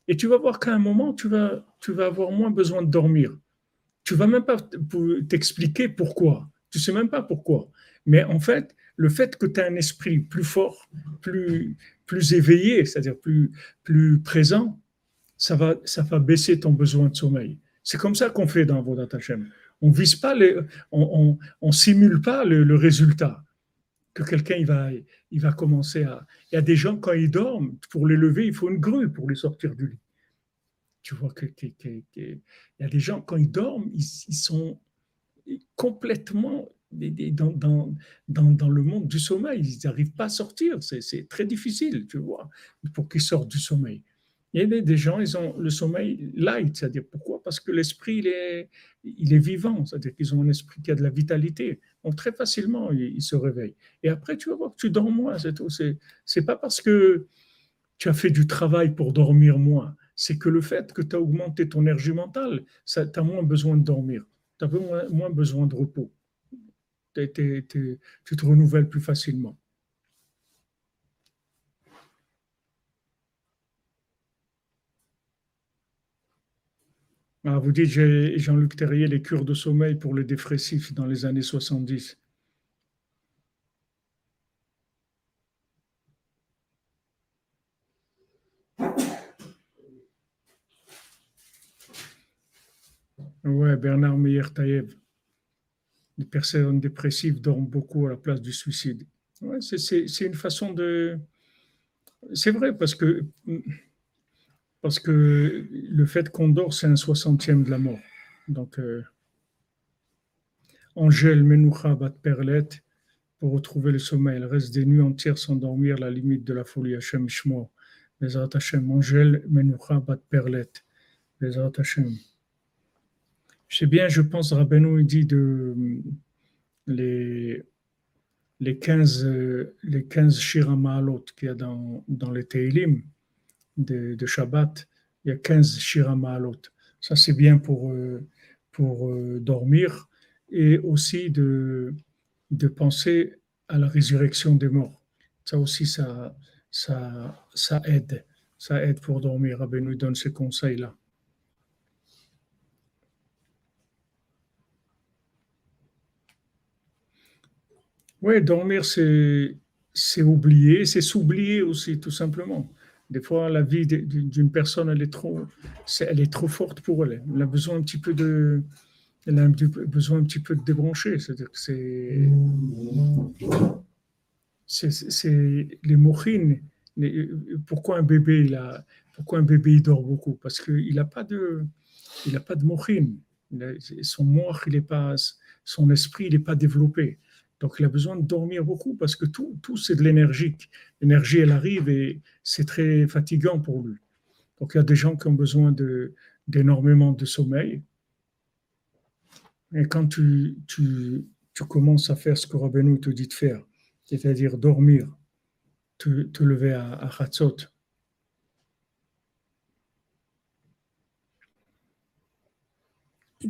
Et tu vas voir qu'à un moment, tu vas, avoir moins besoin de dormir. Tu vas même pas t'expliquer pourquoi. Tu sais même pas pourquoi. Mais en fait, le fait que tu as un esprit plus fort, plus, éveillé, c'est-à-dire plus, présent, ça va baisser ton besoin de sommeil. C'est comme ça qu'on fait dans Vodat Hashem. On vise pas on, simule pas le, résultat. Que quelqu'un il va, il va commencer à. Il y a des gens quand ils dorment, pour les lever, il faut une grue pour les sortir du lit. Tu vois que, il y a des gens quand ils dorment, ils, ils sont complètement dans, dans, dans, dans, le monde du sommeil. Ils n'arrivent pas à sortir. C'est très difficile, tu vois, pour qu'ils sortent du sommeil. Il y a des gens, ils ont le sommeil light, c'est-à-dire pourquoi? Parce que l'esprit, il est, vivant, c'est-à-dire qu'ils ont un esprit qui a de la vitalité. Donc très facilement, ils, se réveillent. Et après, tu vas voir que tu dors moins, c'est tout. Pas parce que tu as fait du travail pour dormir moins, c'est que le fait que tu as augmenté ton énergie mentale, tu as moins besoin de dormir, tu as moins, moins besoin de repos. tu te renouvelles plus facilement. Ah, vous dites, Jean-Luc Terrier, les cures de sommeil pour les dépressifs dans les années 70. Ouais, Bernard Meyer-Taïev. Les personnes dépressives dorment beaucoup à la place du suicide. Ouais, c'est une façon de. C'est vrai, parce que parce que le fait qu'on dort, c'est un soixantième de la mort. Donc, euh, Angèle Menoucha Bat Perlet, pour retrouver le sommeil, reste des nuits entières sans dormir, la limite de la folie. Hachem Shmor. Les Hachem. Angèle Menoucha Bat Perlet. Les Hachem. Je sais bien, je pense, Rabbeinu, il dit de les, les 15, les 15 Shira qu'il y a dans, dans les Teilim de, Shabbat, il y a 15 Shira Ça, c'est bien pour, euh, pour euh, dormir et aussi de, de penser à la résurrection des morts. Ça aussi, ça, ça, ça aide. Ça aide pour dormir. Rabbi nous donne ces conseils-là. Oui, dormir, c'est oublier, c'est s'oublier aussi, tout simplement. Des fois, la vie d'une personne, elle est trop, elle est trop forte pour elle. Elle a besoin un petit peu de, elle a besoin un petit peu de débrancher. C'est-à-dire que c'est, c'est, les mochines. pourquoi un bébé, il pourquoi un bébé dort beaucoup? Parce qu'il n'a pas de, il a pas de mochine. Son mort, il est pas, son esprit, il n'est pas développé. Donc il a besoin de dormir beaucoup parce que tout, tout c'est de l'énergie. L'énergie, elle arrive et c'est très fatigant pour lui. Donc il y a des gens qui ont besoin d'énormément de sommeil. Et quand tu, tu, tu commences à faire ce que Rabbeinu te dit de faire, c'est-à-dire dormir, te, lever à, à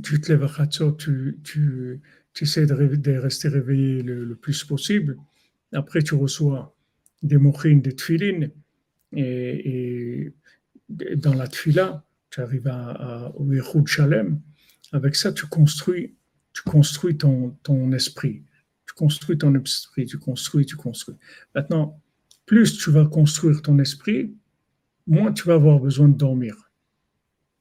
tu te lèves à Hatzot, tu, tu essaies de, rester réveillé le, plus possible. Après, tu reçois des mochines, des tfilines, et, dans la tfila, tu arrives à, au Shalem. Avec ça, tu construis, tu construis ton, ton esprit. Tu construis ton esprit, tu construis, tu construis. Maintenant, plus tu vas construire ton esprit, moins tu vas avoir besoin de dormir.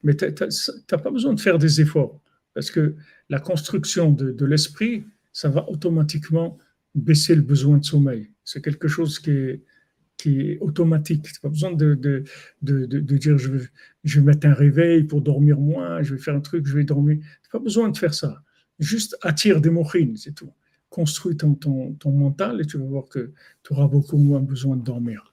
Mais tu n'as pas besoin de faire des efforts. Parce que la construction de, l'esprit, ça va automatiquement baisser le besoin de sommeil. C'est quelque chose qui est, automatique. Tu pas besoin de, dire je vais, mettre un réveil pour dormir moins, je vais faire un truc, je vais dormir. Tu pas besoin de faire ça. Juste attire des mochines, c'est tout. Construis ton mental et tu vas voir que tu auras beaucoup moins besoin de dormir.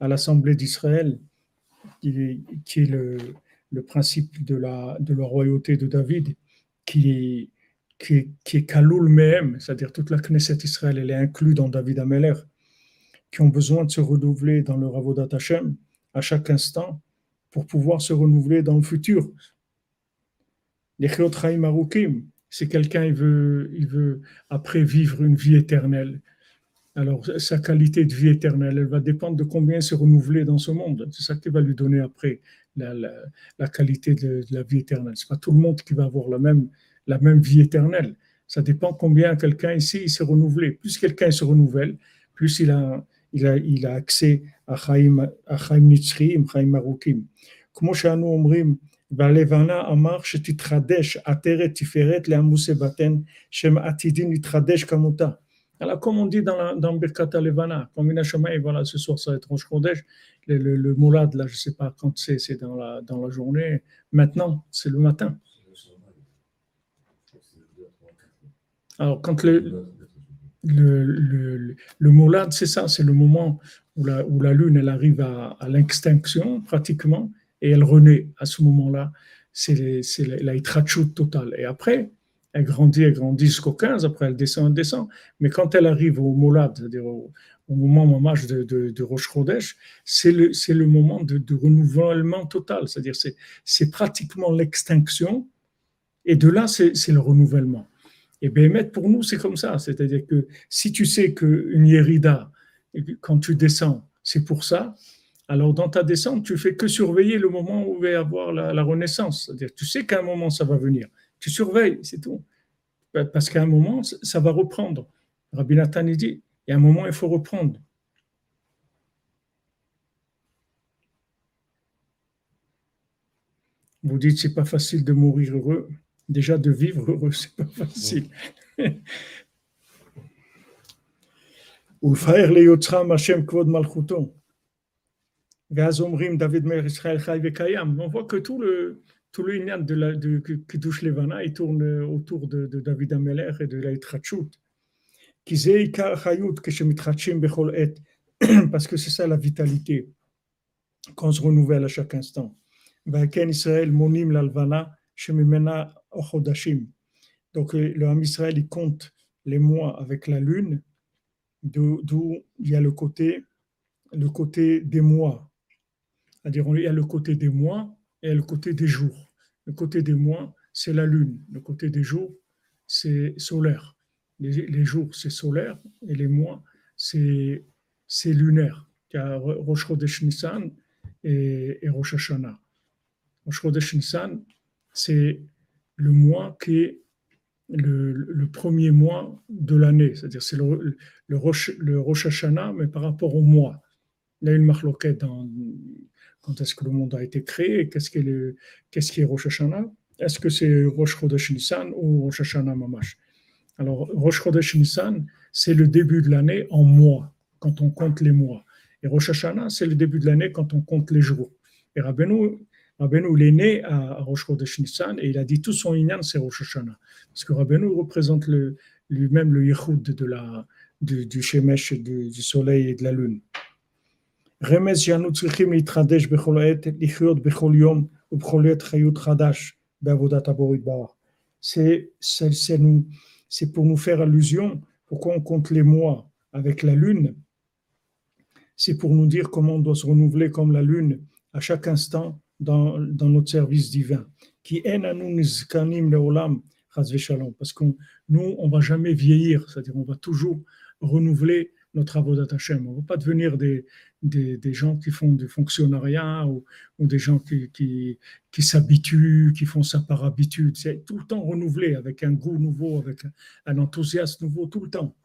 à l'Assemblée d'Israël, qui est, qui le, le principe de la, de la royauté de David, qui est, qui est, qui Kaloul Mehem, c'est-à-dire toute la Knesset Israël, elle est inclue dans David Ameler, qui ont besoin de se renouveler dans leur Avodat Hashem à chaque instant pour pouvoir se renouveler dans le futur. Les Chaim Arukim, si quelqu'un il veut après vivre une vie éternelle, alors sa qualité de vie éternelle, elle va dépendre de combien se renouveler dans ce monde. C'est ça qui va lui donner après la, la, la qualité de, de, la vie éternelle. C'est pas tout le monde qui va avoir la même, la même vie éternelle. Ça dépend combien quelqu'un ici il s'est renouvelé. Plus quelqu'un se renouvelle, plus il a, il a, il a accès à Chaim, à Chaim Nitzrim, Chaim Arukim. כמו שאנו אומרים, והלבנה אמר שתתחדש עטרת תפארת לעמוסי בטן, שהם עתידים להתחדש כמותה. Alors, comme on dit dans, la, dans Birkat Levana, comme Minashamay, voilà, ce soir ça va être Rosh le, le, le là, je ne sais pas quand c'est, c'est dans la, dans la journée, maintenant, c'est le matin. Alors, quand le, le, le, le c'est ça, c'est le moment où la, où la lune, elle arrive à, l'extinction, pratiquement, et elle renaît à ce moment-là. C'est, c'est la itrachut totale. Et après, elle grandit, elle grandit jusqu'au 15, après elle descend, elle descend. Mais quand elle arrive au Molad, c'est-à-dire au, au, moment de, de, de c'est le, moment de, renouvellement total. C'est-à-dire c'est, c'est pratiquement l'extinction. Et de là, c'est, le renouvellement. Et bien, pour nous, c'est comme ça. C'est-à-dire que si tu sais qu'une Yerida, quand tu descends, c'est pour ça, alors dans ta descente, tu fais que surveiller le moment où va y avoir la, la renaissance. C'est-à-dire tu sais qu'à un moment, ça va venir. Tu surveilles, c'est tout. Parce qu'à un moment, ça va reprendre. Rabbi Nathan il dit, il y a un moment, il faut reprendre. Vous dites, c'est pas facile de mourir heureux. Déjà, de vivre heureux, c'est pas facile. ולפאר ליוצרם השם כבוד מלכותו. ואז אומרים דוד מלך ישראל חי וקיים. On voit que tout le, tout le inyan de la, de, qui touche les Vana, il tourne autour de, David Ameler et de la Itrachut. Parce que c'est ça la vitalité, qu'on se renouvelle à chaque instant. Israël monim l'alvana shemimena ochodashim. Donc le Ham Israël, il compte les mois avec la lune, d'où il y a le côté, le côté des mois. C'est-à-dire, il y a le côté des mois et le côté des jours. Le côté des mois, c'est la lune. Le côté des jours, c'est solaire. Les, jours, c'est solaire et les mois, c'est lunaire. Car Rosh Chodesh Nissan et, et Rosh Hashanah. Rosh Chodesh Nissan, c'est le mois qui est le, le premier mois de l'année. C'est-à-dire, c'est le, le, Rosh, le Rosh Hashanah, mais par rapport au mois. Il y a une marloquette dans quand est-ce que le monde a été créé, qu'est-ce qui est, le, qu'est-ce est Rosh Hashanah, est-ce que c'est Rosh Chodesh Nissan ou Rosh Hashanah Mamash? Alors, Rosh Chodesh Nissan, c'est le début de l'année en mois, quand on compte les mois. Et Rosh Hashanah, c'est le début de l'année quand on compte les jours. Et Rabbeinu, Rabbeinu il est né à Rosh Chodesh Nissan et il a dit tout son inyan, c'est Rosh Hashanah. Parce que Rabbeinu représente lui-même le yichud de la, du, du Shemesh, du soleil et de la lune. רמז שאנו צריכים להתחדש בכל עת, לחיות בכל יום ובכל עת חיות חדש בעבודת הבורא יתברך. C'est, c'est, c'est, nous, c'est pour nous faire allusion, pourquoi on compte les mois avec la lune, c'est pour nous dire comment on doit se renouveler comme la lune à chaque instant dans, dans notre service divin. Qui en anu nizkanim leolam, parce que nous, on va jamais vieillir, c'est-à-dire on va toujours renouveler notre avodat Hashem. On ne va pas devenir des, des, des, gens qui font du fonctionnariat ou, ou des gens qui, qui, qui s'habituent, qui font ça par habitude. C'est tout le temps renouvelé avec un goût nouveau, avec un, enthousiasme nouveau, tout le temps.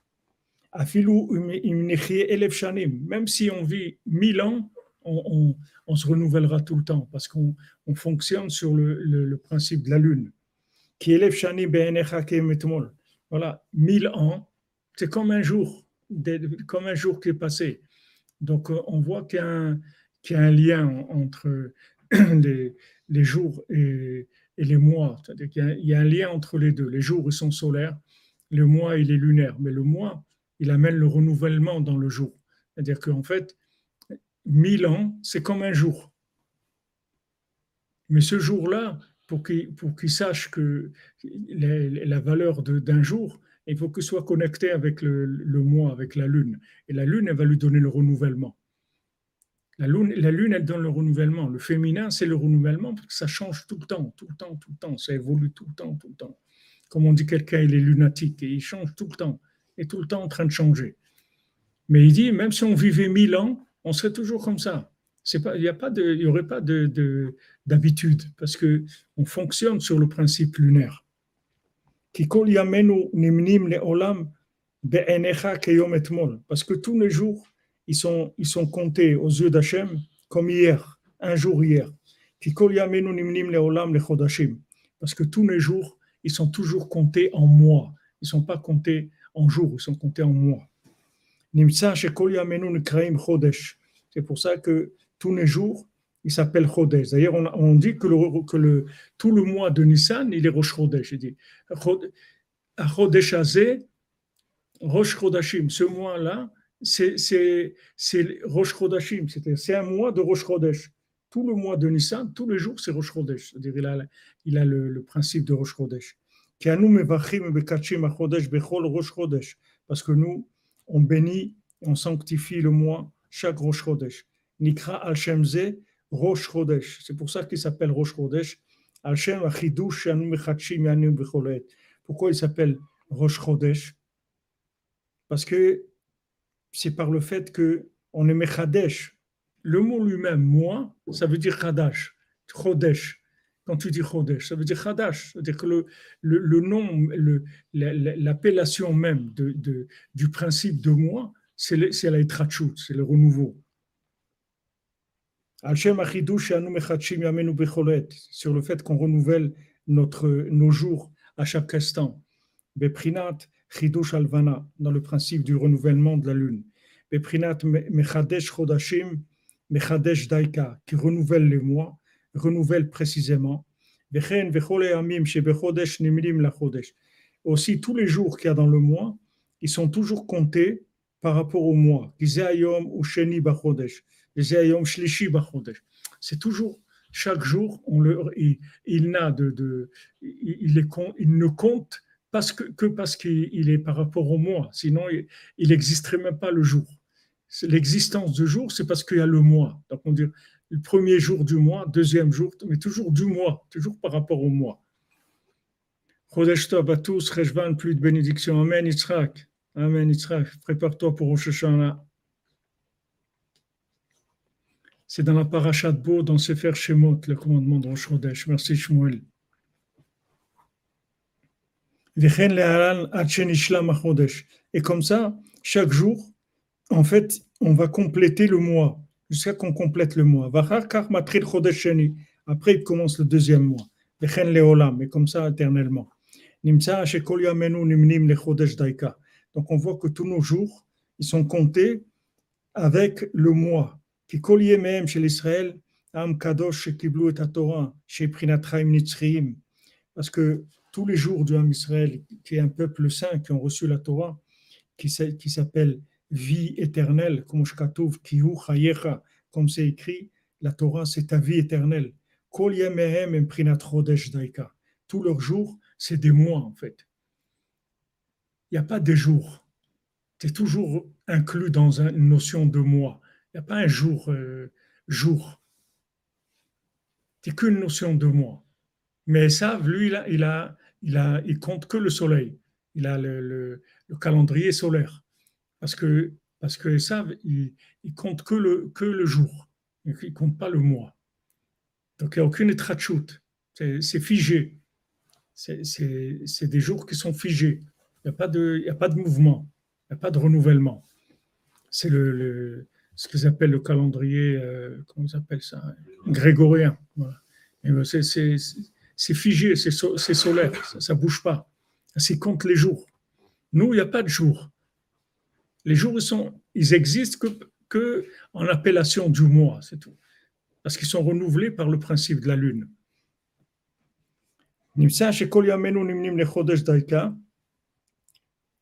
Même si on vit mille ans, on, on, se renouvellera tout le temps parce qu'on on fonctionne sur le, le, le, principe de la lune. Voilà, mille ans, c'est comme un jour, comme un jour qui est passé. Donc, euh, on voit qu'il y a un, lien entre les, jours et, les mois. Il y a un lien entre les deux. Les jours, ils sont solaires, le mois, il est lunaire. Mais le mois, il amène le renouvellement dans le jour. C'est-à-dire qu'en fait, mille ans, c'est comme un jour. Mais ce jour-là, pour qu'il sache que la, valeur d'un jour, il faut qu'il soit connecté avec le, le mois, avec la lune. Et la lune, elle va lui donner le renouvellement. La lune, elle donne le renouvellement. Le féminin, c'est le renouvellement parce que ça change tout le temps, tout le temps, tout le temps. Ça évolue tout le temps, tout le temps. Comme on dit, quelqu'un, il est lunatique et il change tout le temps. Est tout le temps en train de changer. Mais il dit, même si on vivait mille ans, on serait toujours comme ça. Pas, il n'y aurait pas de, de- d'habitude parce que on fonctionne sur le principe lunaire. Be'enecha keyom etmol. Parce que tous les jours, ils sont, ils sont comptés aux yeux d'Hachem comme hier, un jour hier. Parce que tous les jours, ils sont toujours comptés en mois. Ils ne sont pas comptés en jours, ils sont comptés en mois. C'est pour ça que tous les jours, il s'appelle Chodesh. D'ailleurs, on, dit que, le, tout le mois de Nissan, il est Rosh Chodesh. Il dit Chodesh Hazeh, Rosh. Ce mois-là, c'est Rosh c'est un mois de Rosh. Tout le mois de Nissan, tous les jours, c'est Rosh. C'est-à-dire, il a, il a le, principe de Rosh Chodesh. Parce que nous, on bénit, on sanctifie le mois chaque Rosh. Nikra al Shem Zeh, Rosh Chodesh. C'est pour ça qu'il s'appelle Rosh Chodesh. Pourquoi il s'appelle Rosh Chodesh? Parce que c'est par le fait que on est Mechadesh. Le mot lui-même, moi, ça veut dire Chadash, Chodesh. Quand tu dis Chodesh, ça veut dire Chadash. C'est-à-dire que le, le, le nom, l'appellation même de, de- du principe de moi, c'est la Itrachut, c'est le renouveau. Mechadshim yamenu bechol עת. Sur le fait qu'on renouvelle notre, nos jours à chaque instant. Beprinat chidush alvana, dans le principe du renouvellement de la lune. Beprinat me- mechadesh chodashim, mechadesh daika, qui renouvelle les mois, renouvelle précisément. Vechen vechol eamim shebechodesh nimrim lachodesh. Aussi, tous les jours qu'il y a dans le mois, ils sont toujours comptés par rapport au mois. Gizeh hayom ou sheni bachodesh. C'est toujours, chaque jour, il, n'a de, de- il, ne compte parce que, parce qu'il il est par rapport au mois. Sinon, il n'existerait même pas le jour. L'existence du jour, c'est parce qu'il y a le mois. Donc, on dit le premier jour du mois, deuxième jour, mais toujours du mois, toujours par rapport au mois. Chodesh Tov à tous, Rejvan, plus de bénédictions. Amen, Yitzhak. Amen, Yitzhak. Prépare-toi pour Rosh Hashanah. C'est dans la paracha de Beau, dans Sefer Shemot, le commandement de Rosh Chodesh. Merci, Shmuel. Et comme ça, chaque jour, en fait, on va compléter le mois, jusqu'à qu'on complète le mois. Après, il commence le deuxième mois. Et comme ça, éternellement. Donc, on voit que tous nos jours, ils sont comptés avec le mois. Kadosh Torah, chaim nitzriim. Parce que tous les jours du Ham Israël, qui est un peuple saint, qui ont reçu la Torah, qui s'a- qui s'appelle vie éternelle, comme c'est écrit, la Torah, c'est ta vie éternelle. Kol yemehem em prinat daika. Tous leurs jours, c'est des mois, en fait. Il n'y a pas des jours. C'est toujours inclus dans un- une notion de mois. Il n'y a pas un jour, euh, jour. C'est qu'une notion de mois. Mais ça, lui, il, il, compte que le soleil. Il a le, le- le calendrier solaire. Parce que, parce que ça, il, il compte que le, que le jour. Il ne compte pas le mois. Donc, il n'y a aucune étrachute. C'est figé. C'est- des jours qui sont figés. Il n'y a, pas de- mouvement. Il n'y a pas de renouvellement. C'est le- ce qu'ils appellent le calendrier, euh, comment ils appellent ça Grégorien. Voilà. Et ben, c'est- C'est c'est figé, c'est so- c'est solaire, ça ne bouge pas. C'est compte les jours. Nous, il n'y a pas de jours. Les jours, ils, sont, ils existent que, que en appellation du mois, c'est tout. Parce qu'ils sont renouvelés par le principe de la lune. נמצא שכל ימינו נמנים לחודש דייקה,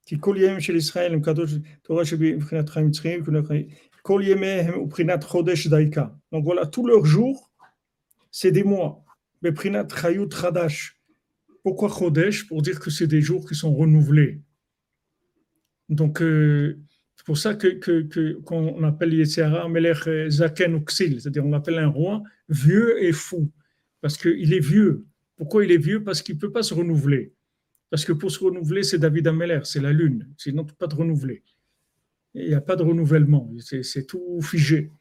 כי כל ימים של ישראל הם קדוש תורה שבבחינת חיים נצחיים, Donc voilà, tous leurs jours, c'est des mois. Chadash. Pourquoi Chodesh? Pour dire que c'est des jours qui sont renouvelés. Donc, euh, c'est pour ça que, qu'on appelle Yetzirah Melech euh, Zaken ou Ksil, c'est-à-dire on appelle un roi vieux et fou, parce qu'il est vieux. Pourquoi il est vieux? Parce qu'il ne peut pas se renouveler. Parce que pour se renouveler, c'est David Ameller, c'est la lune. Sinon, tu peux pas te renouveler. Il n'y a pas de renouvellement, c'est, tout figé.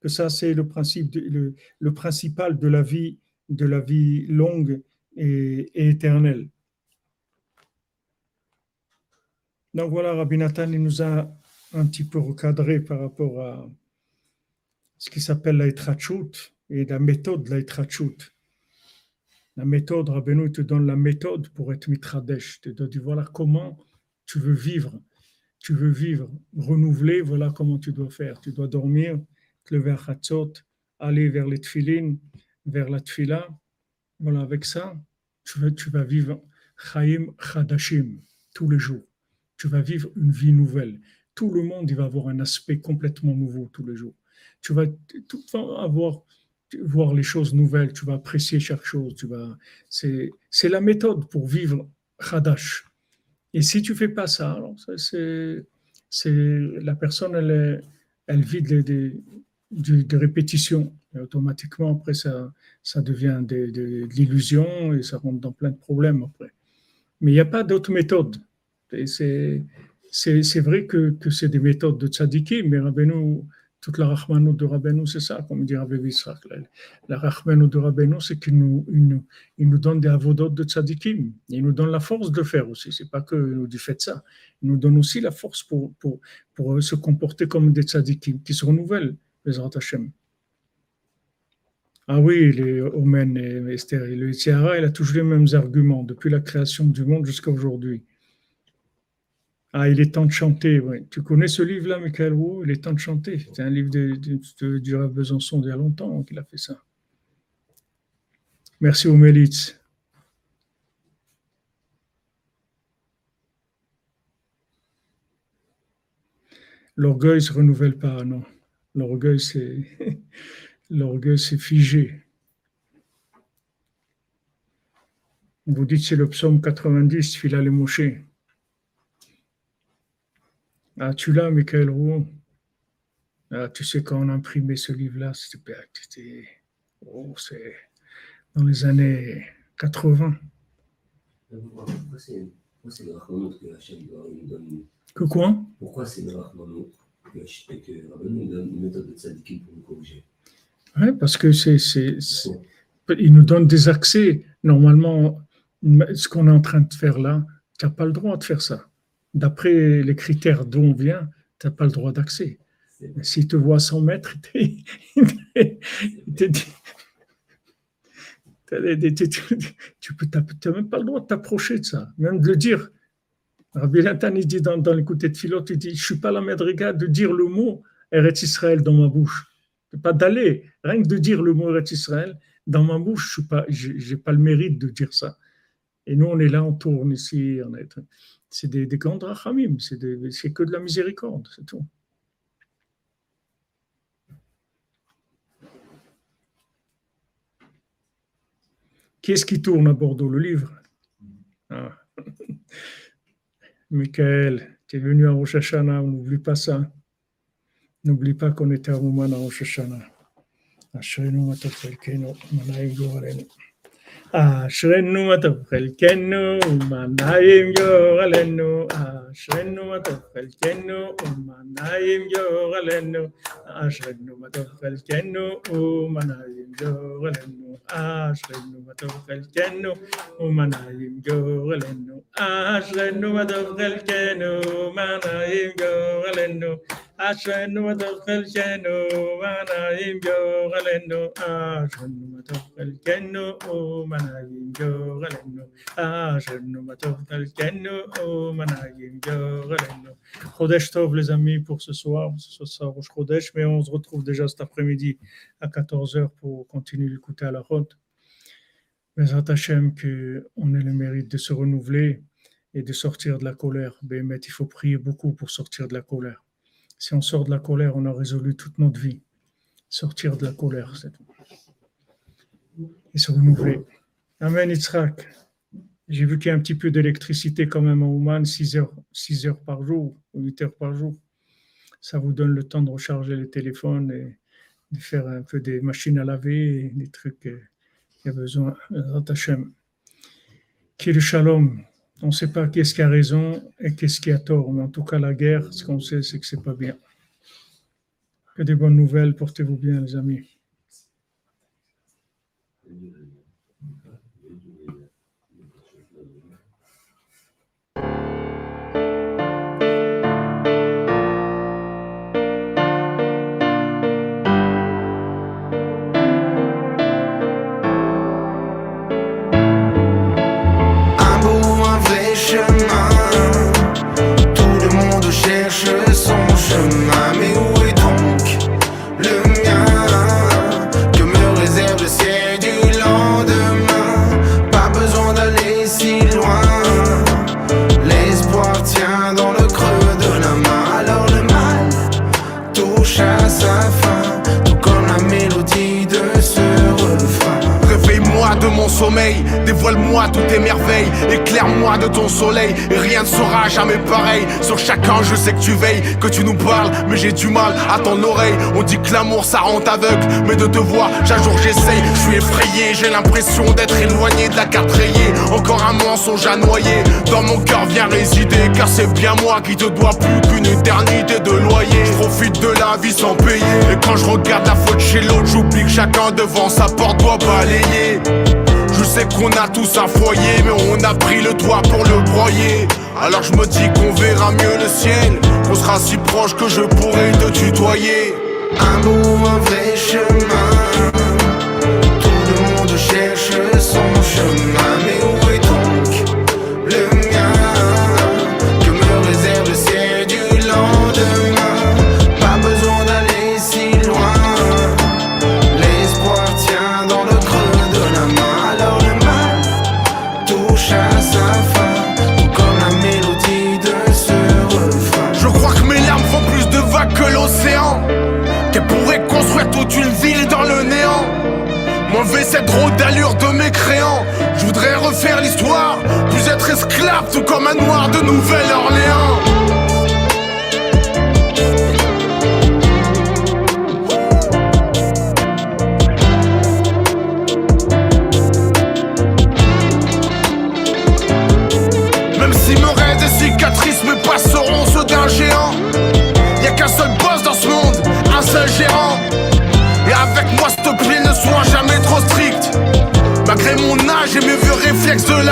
Que ça, c'est le, principe le, principal de la vie, de la vie longue et, éternelle. Donc voilà, Rabbi Nathan, il nous a un petit peu recadré par rapport à ce qui s'appelle la et la méthode de la. La méthode, Rabbeinu te donne la méthode pour être mitradesh. Te dit voilà comment tu veux vivre. Tu veux vivre, renouveler, voilà comment tu dois faire. Tu dois dormir, te lever à Chatzot, aller vers les tfilin, vers la tfila. Voilà, avec ça, tu vas, tu vas vivre Chaim Chadashim tous les jours. Tu vas vivre une vie nouvelle. Tout le monde il va avoir un aspect complètement nouveau tous les jours. Tu vas tout avoir voir les choses nouvelles, tu vas apprécier chaque chose, tu vas c'est c'est la méthode pour vivre Hadash. Et si tu fais pas ça, c'est c'est la personne elle elle vit des des de, de répétitions. Et automatiquement après ça ça devient de, de- de l'illusion et ça rentre dans plein de problèmes après. Mais il n'y a pas d'autre méthode. C'est c'est c'est vrai que, que c'est des méthodes de tzadiki, mais Rabbeinu, toute la Rahmanou de Rabbeinu, c'est ça, comme dit Rabbi Israq. La, Rahmanou de Rabbeinu, c'est qu'il nous, il nous, donne des avodot de tzadikim. Il nous donne la force de faire aussi. C'est pas que nous dit faites ça. Il nous donne aussi la force pour, pour, pour se comporter comme des tzadikim qui se renouvellent, les Hashem. Ah oui, les Omen et Esther, et le Yitzhara, il a toujours les mêmes arguments depuis la création du monde jusqu'à aujourd'hui. Ah, il est temps de chanter. Tu connais ce livre-là, Michael Wu Il est temps de chanter. C'est un livre de, du Besançon d'il y a longtemps qu'il a fait ça. Merci aux Mélitz. L'orgueil ne se renouvelle pas, non. L'orgueil, c'est l'orgueil, c'est figé. Vous dites c'est le psaume 90, Phila les Moshe. Ah, tu l'as, Michael Roux ah, Tu sais, quand on a imprimé ce livre-là, c'était oh, dans les années 80. Pourquoi c'est pourquoi c'est le Rahmanout que quoi? Pourquoi c'est le Rahmanout que que Rabbeinu nous donne une méthode de tzadikim pour nous corriger? Ouais, parce que c'est- il nous donne des accès. Normalement, ce qu'on est en train de faire là, tu n'as pas le droit de faire ça. D'après les critères d'où on vient, tu n'as pas le droit d'accès. S'il te voit à 100 mètres, il Tu t'as même pas le droit de t'approcher de ça, même de le dire. Rabbi Nathan, il dit dans, dans l'écoute de Philote, il dit Je ne suis pas la madriga de dire le mot Eretz Israël dans ma bouche. Pas d'aller, rien que de dire le mot Eretz Israël dans ma bouche, je n'ai pas, pas le mérite de dire ça. Et nous, on est là, on tourne ici, on est, c'est des, des grands rachamim, c'est que de la miséricorde, c'est tout. Qui est-ce qui tourne à Bordeaux Le livre? Ah. Michael, tu es venu à Rosh Hashanah, n'oublie pas ça. N'oublie pas qu'on était à Rouman à Rosh Hashanah. אשרנו מה טוב חלקנו ומה נעים גורלנו אשרנו מה טוב חלקנו ומה נעים גורלנו אשרנו מה טוב חלקנו ומה נעים גורלנו Kodesh Tov les amis pour ce soir, ce soir c'est Kodesh mais on se retrouve déjà cet après-midi à 14h pour continuer l'écoute alors route. Mais Hashem, qu'on ait le mérite de se renouveler et de sortir de la colère. Mais il faut prier beaucoup pour sortir de la colère. Si on sort de la colère, on a résolu toute notre vie. Sortir de la colère, c'est tout. Et se renouveler. Amen, Yitzhak. J'ai vu qu'il y a un petit peu d'électricité quand même en Oman, 6 heures, 6 heures par jour, 8 heures par jour. Ça vous donne le temps de recharger les téléphones et faire un peu des machines à laver, des trucs qu'il y a besoin. Ratachem. Qui est le shalom On ne sait pas qu'est-ce qui a raison et qu'est-ce qui a tort, mais en tout cas, la guerre, ce qu'on sait, c'est que c'est pas bien. Que des bonnes nouvelles, portez-vous bien, les amis. Vrai chemin. Dévoile-moi toutes tes merveilles, éclaire-moi de ton soleil, et rien ne sera jamais pareil. Sur chacun, je sais que tu veilles, que tu nous parles, mais j'ai du mal à ton oreille. On dit que l'amour ça rend aveugle, mais de te voir, chaque jour j'essaye. Je suis effrayé, j'ai l'impression d'être éloigné de la carte rayée. Encore un mensonge à noyer, dans mon cœur vient résider, car c'est bien moi qui te dois plus qu'une éternité de loyer. Je profite de la vie sans payer, et quand je regarde la faute chez l'autre, j'oublie que chacun devant sa porte doit balayer. Sais qu'on a tous un foyer, mais on a pris le toit pour le broyer. Alors je me dis qu'on verra mieux le ciel, qu'on sera si proche que je pourrai te tutoyer. Un beau, un vrai chemin. Tout le monde cherche son chemin. Mais où cette drôle d'allure de mécréant. Je voudrais refaire l'histoire, plus être esclave, tout comme un noir de Nouvelle-Orléans.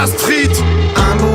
Street.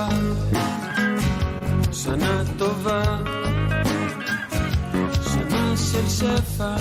שפע, שנה טובה, שנה של שפע,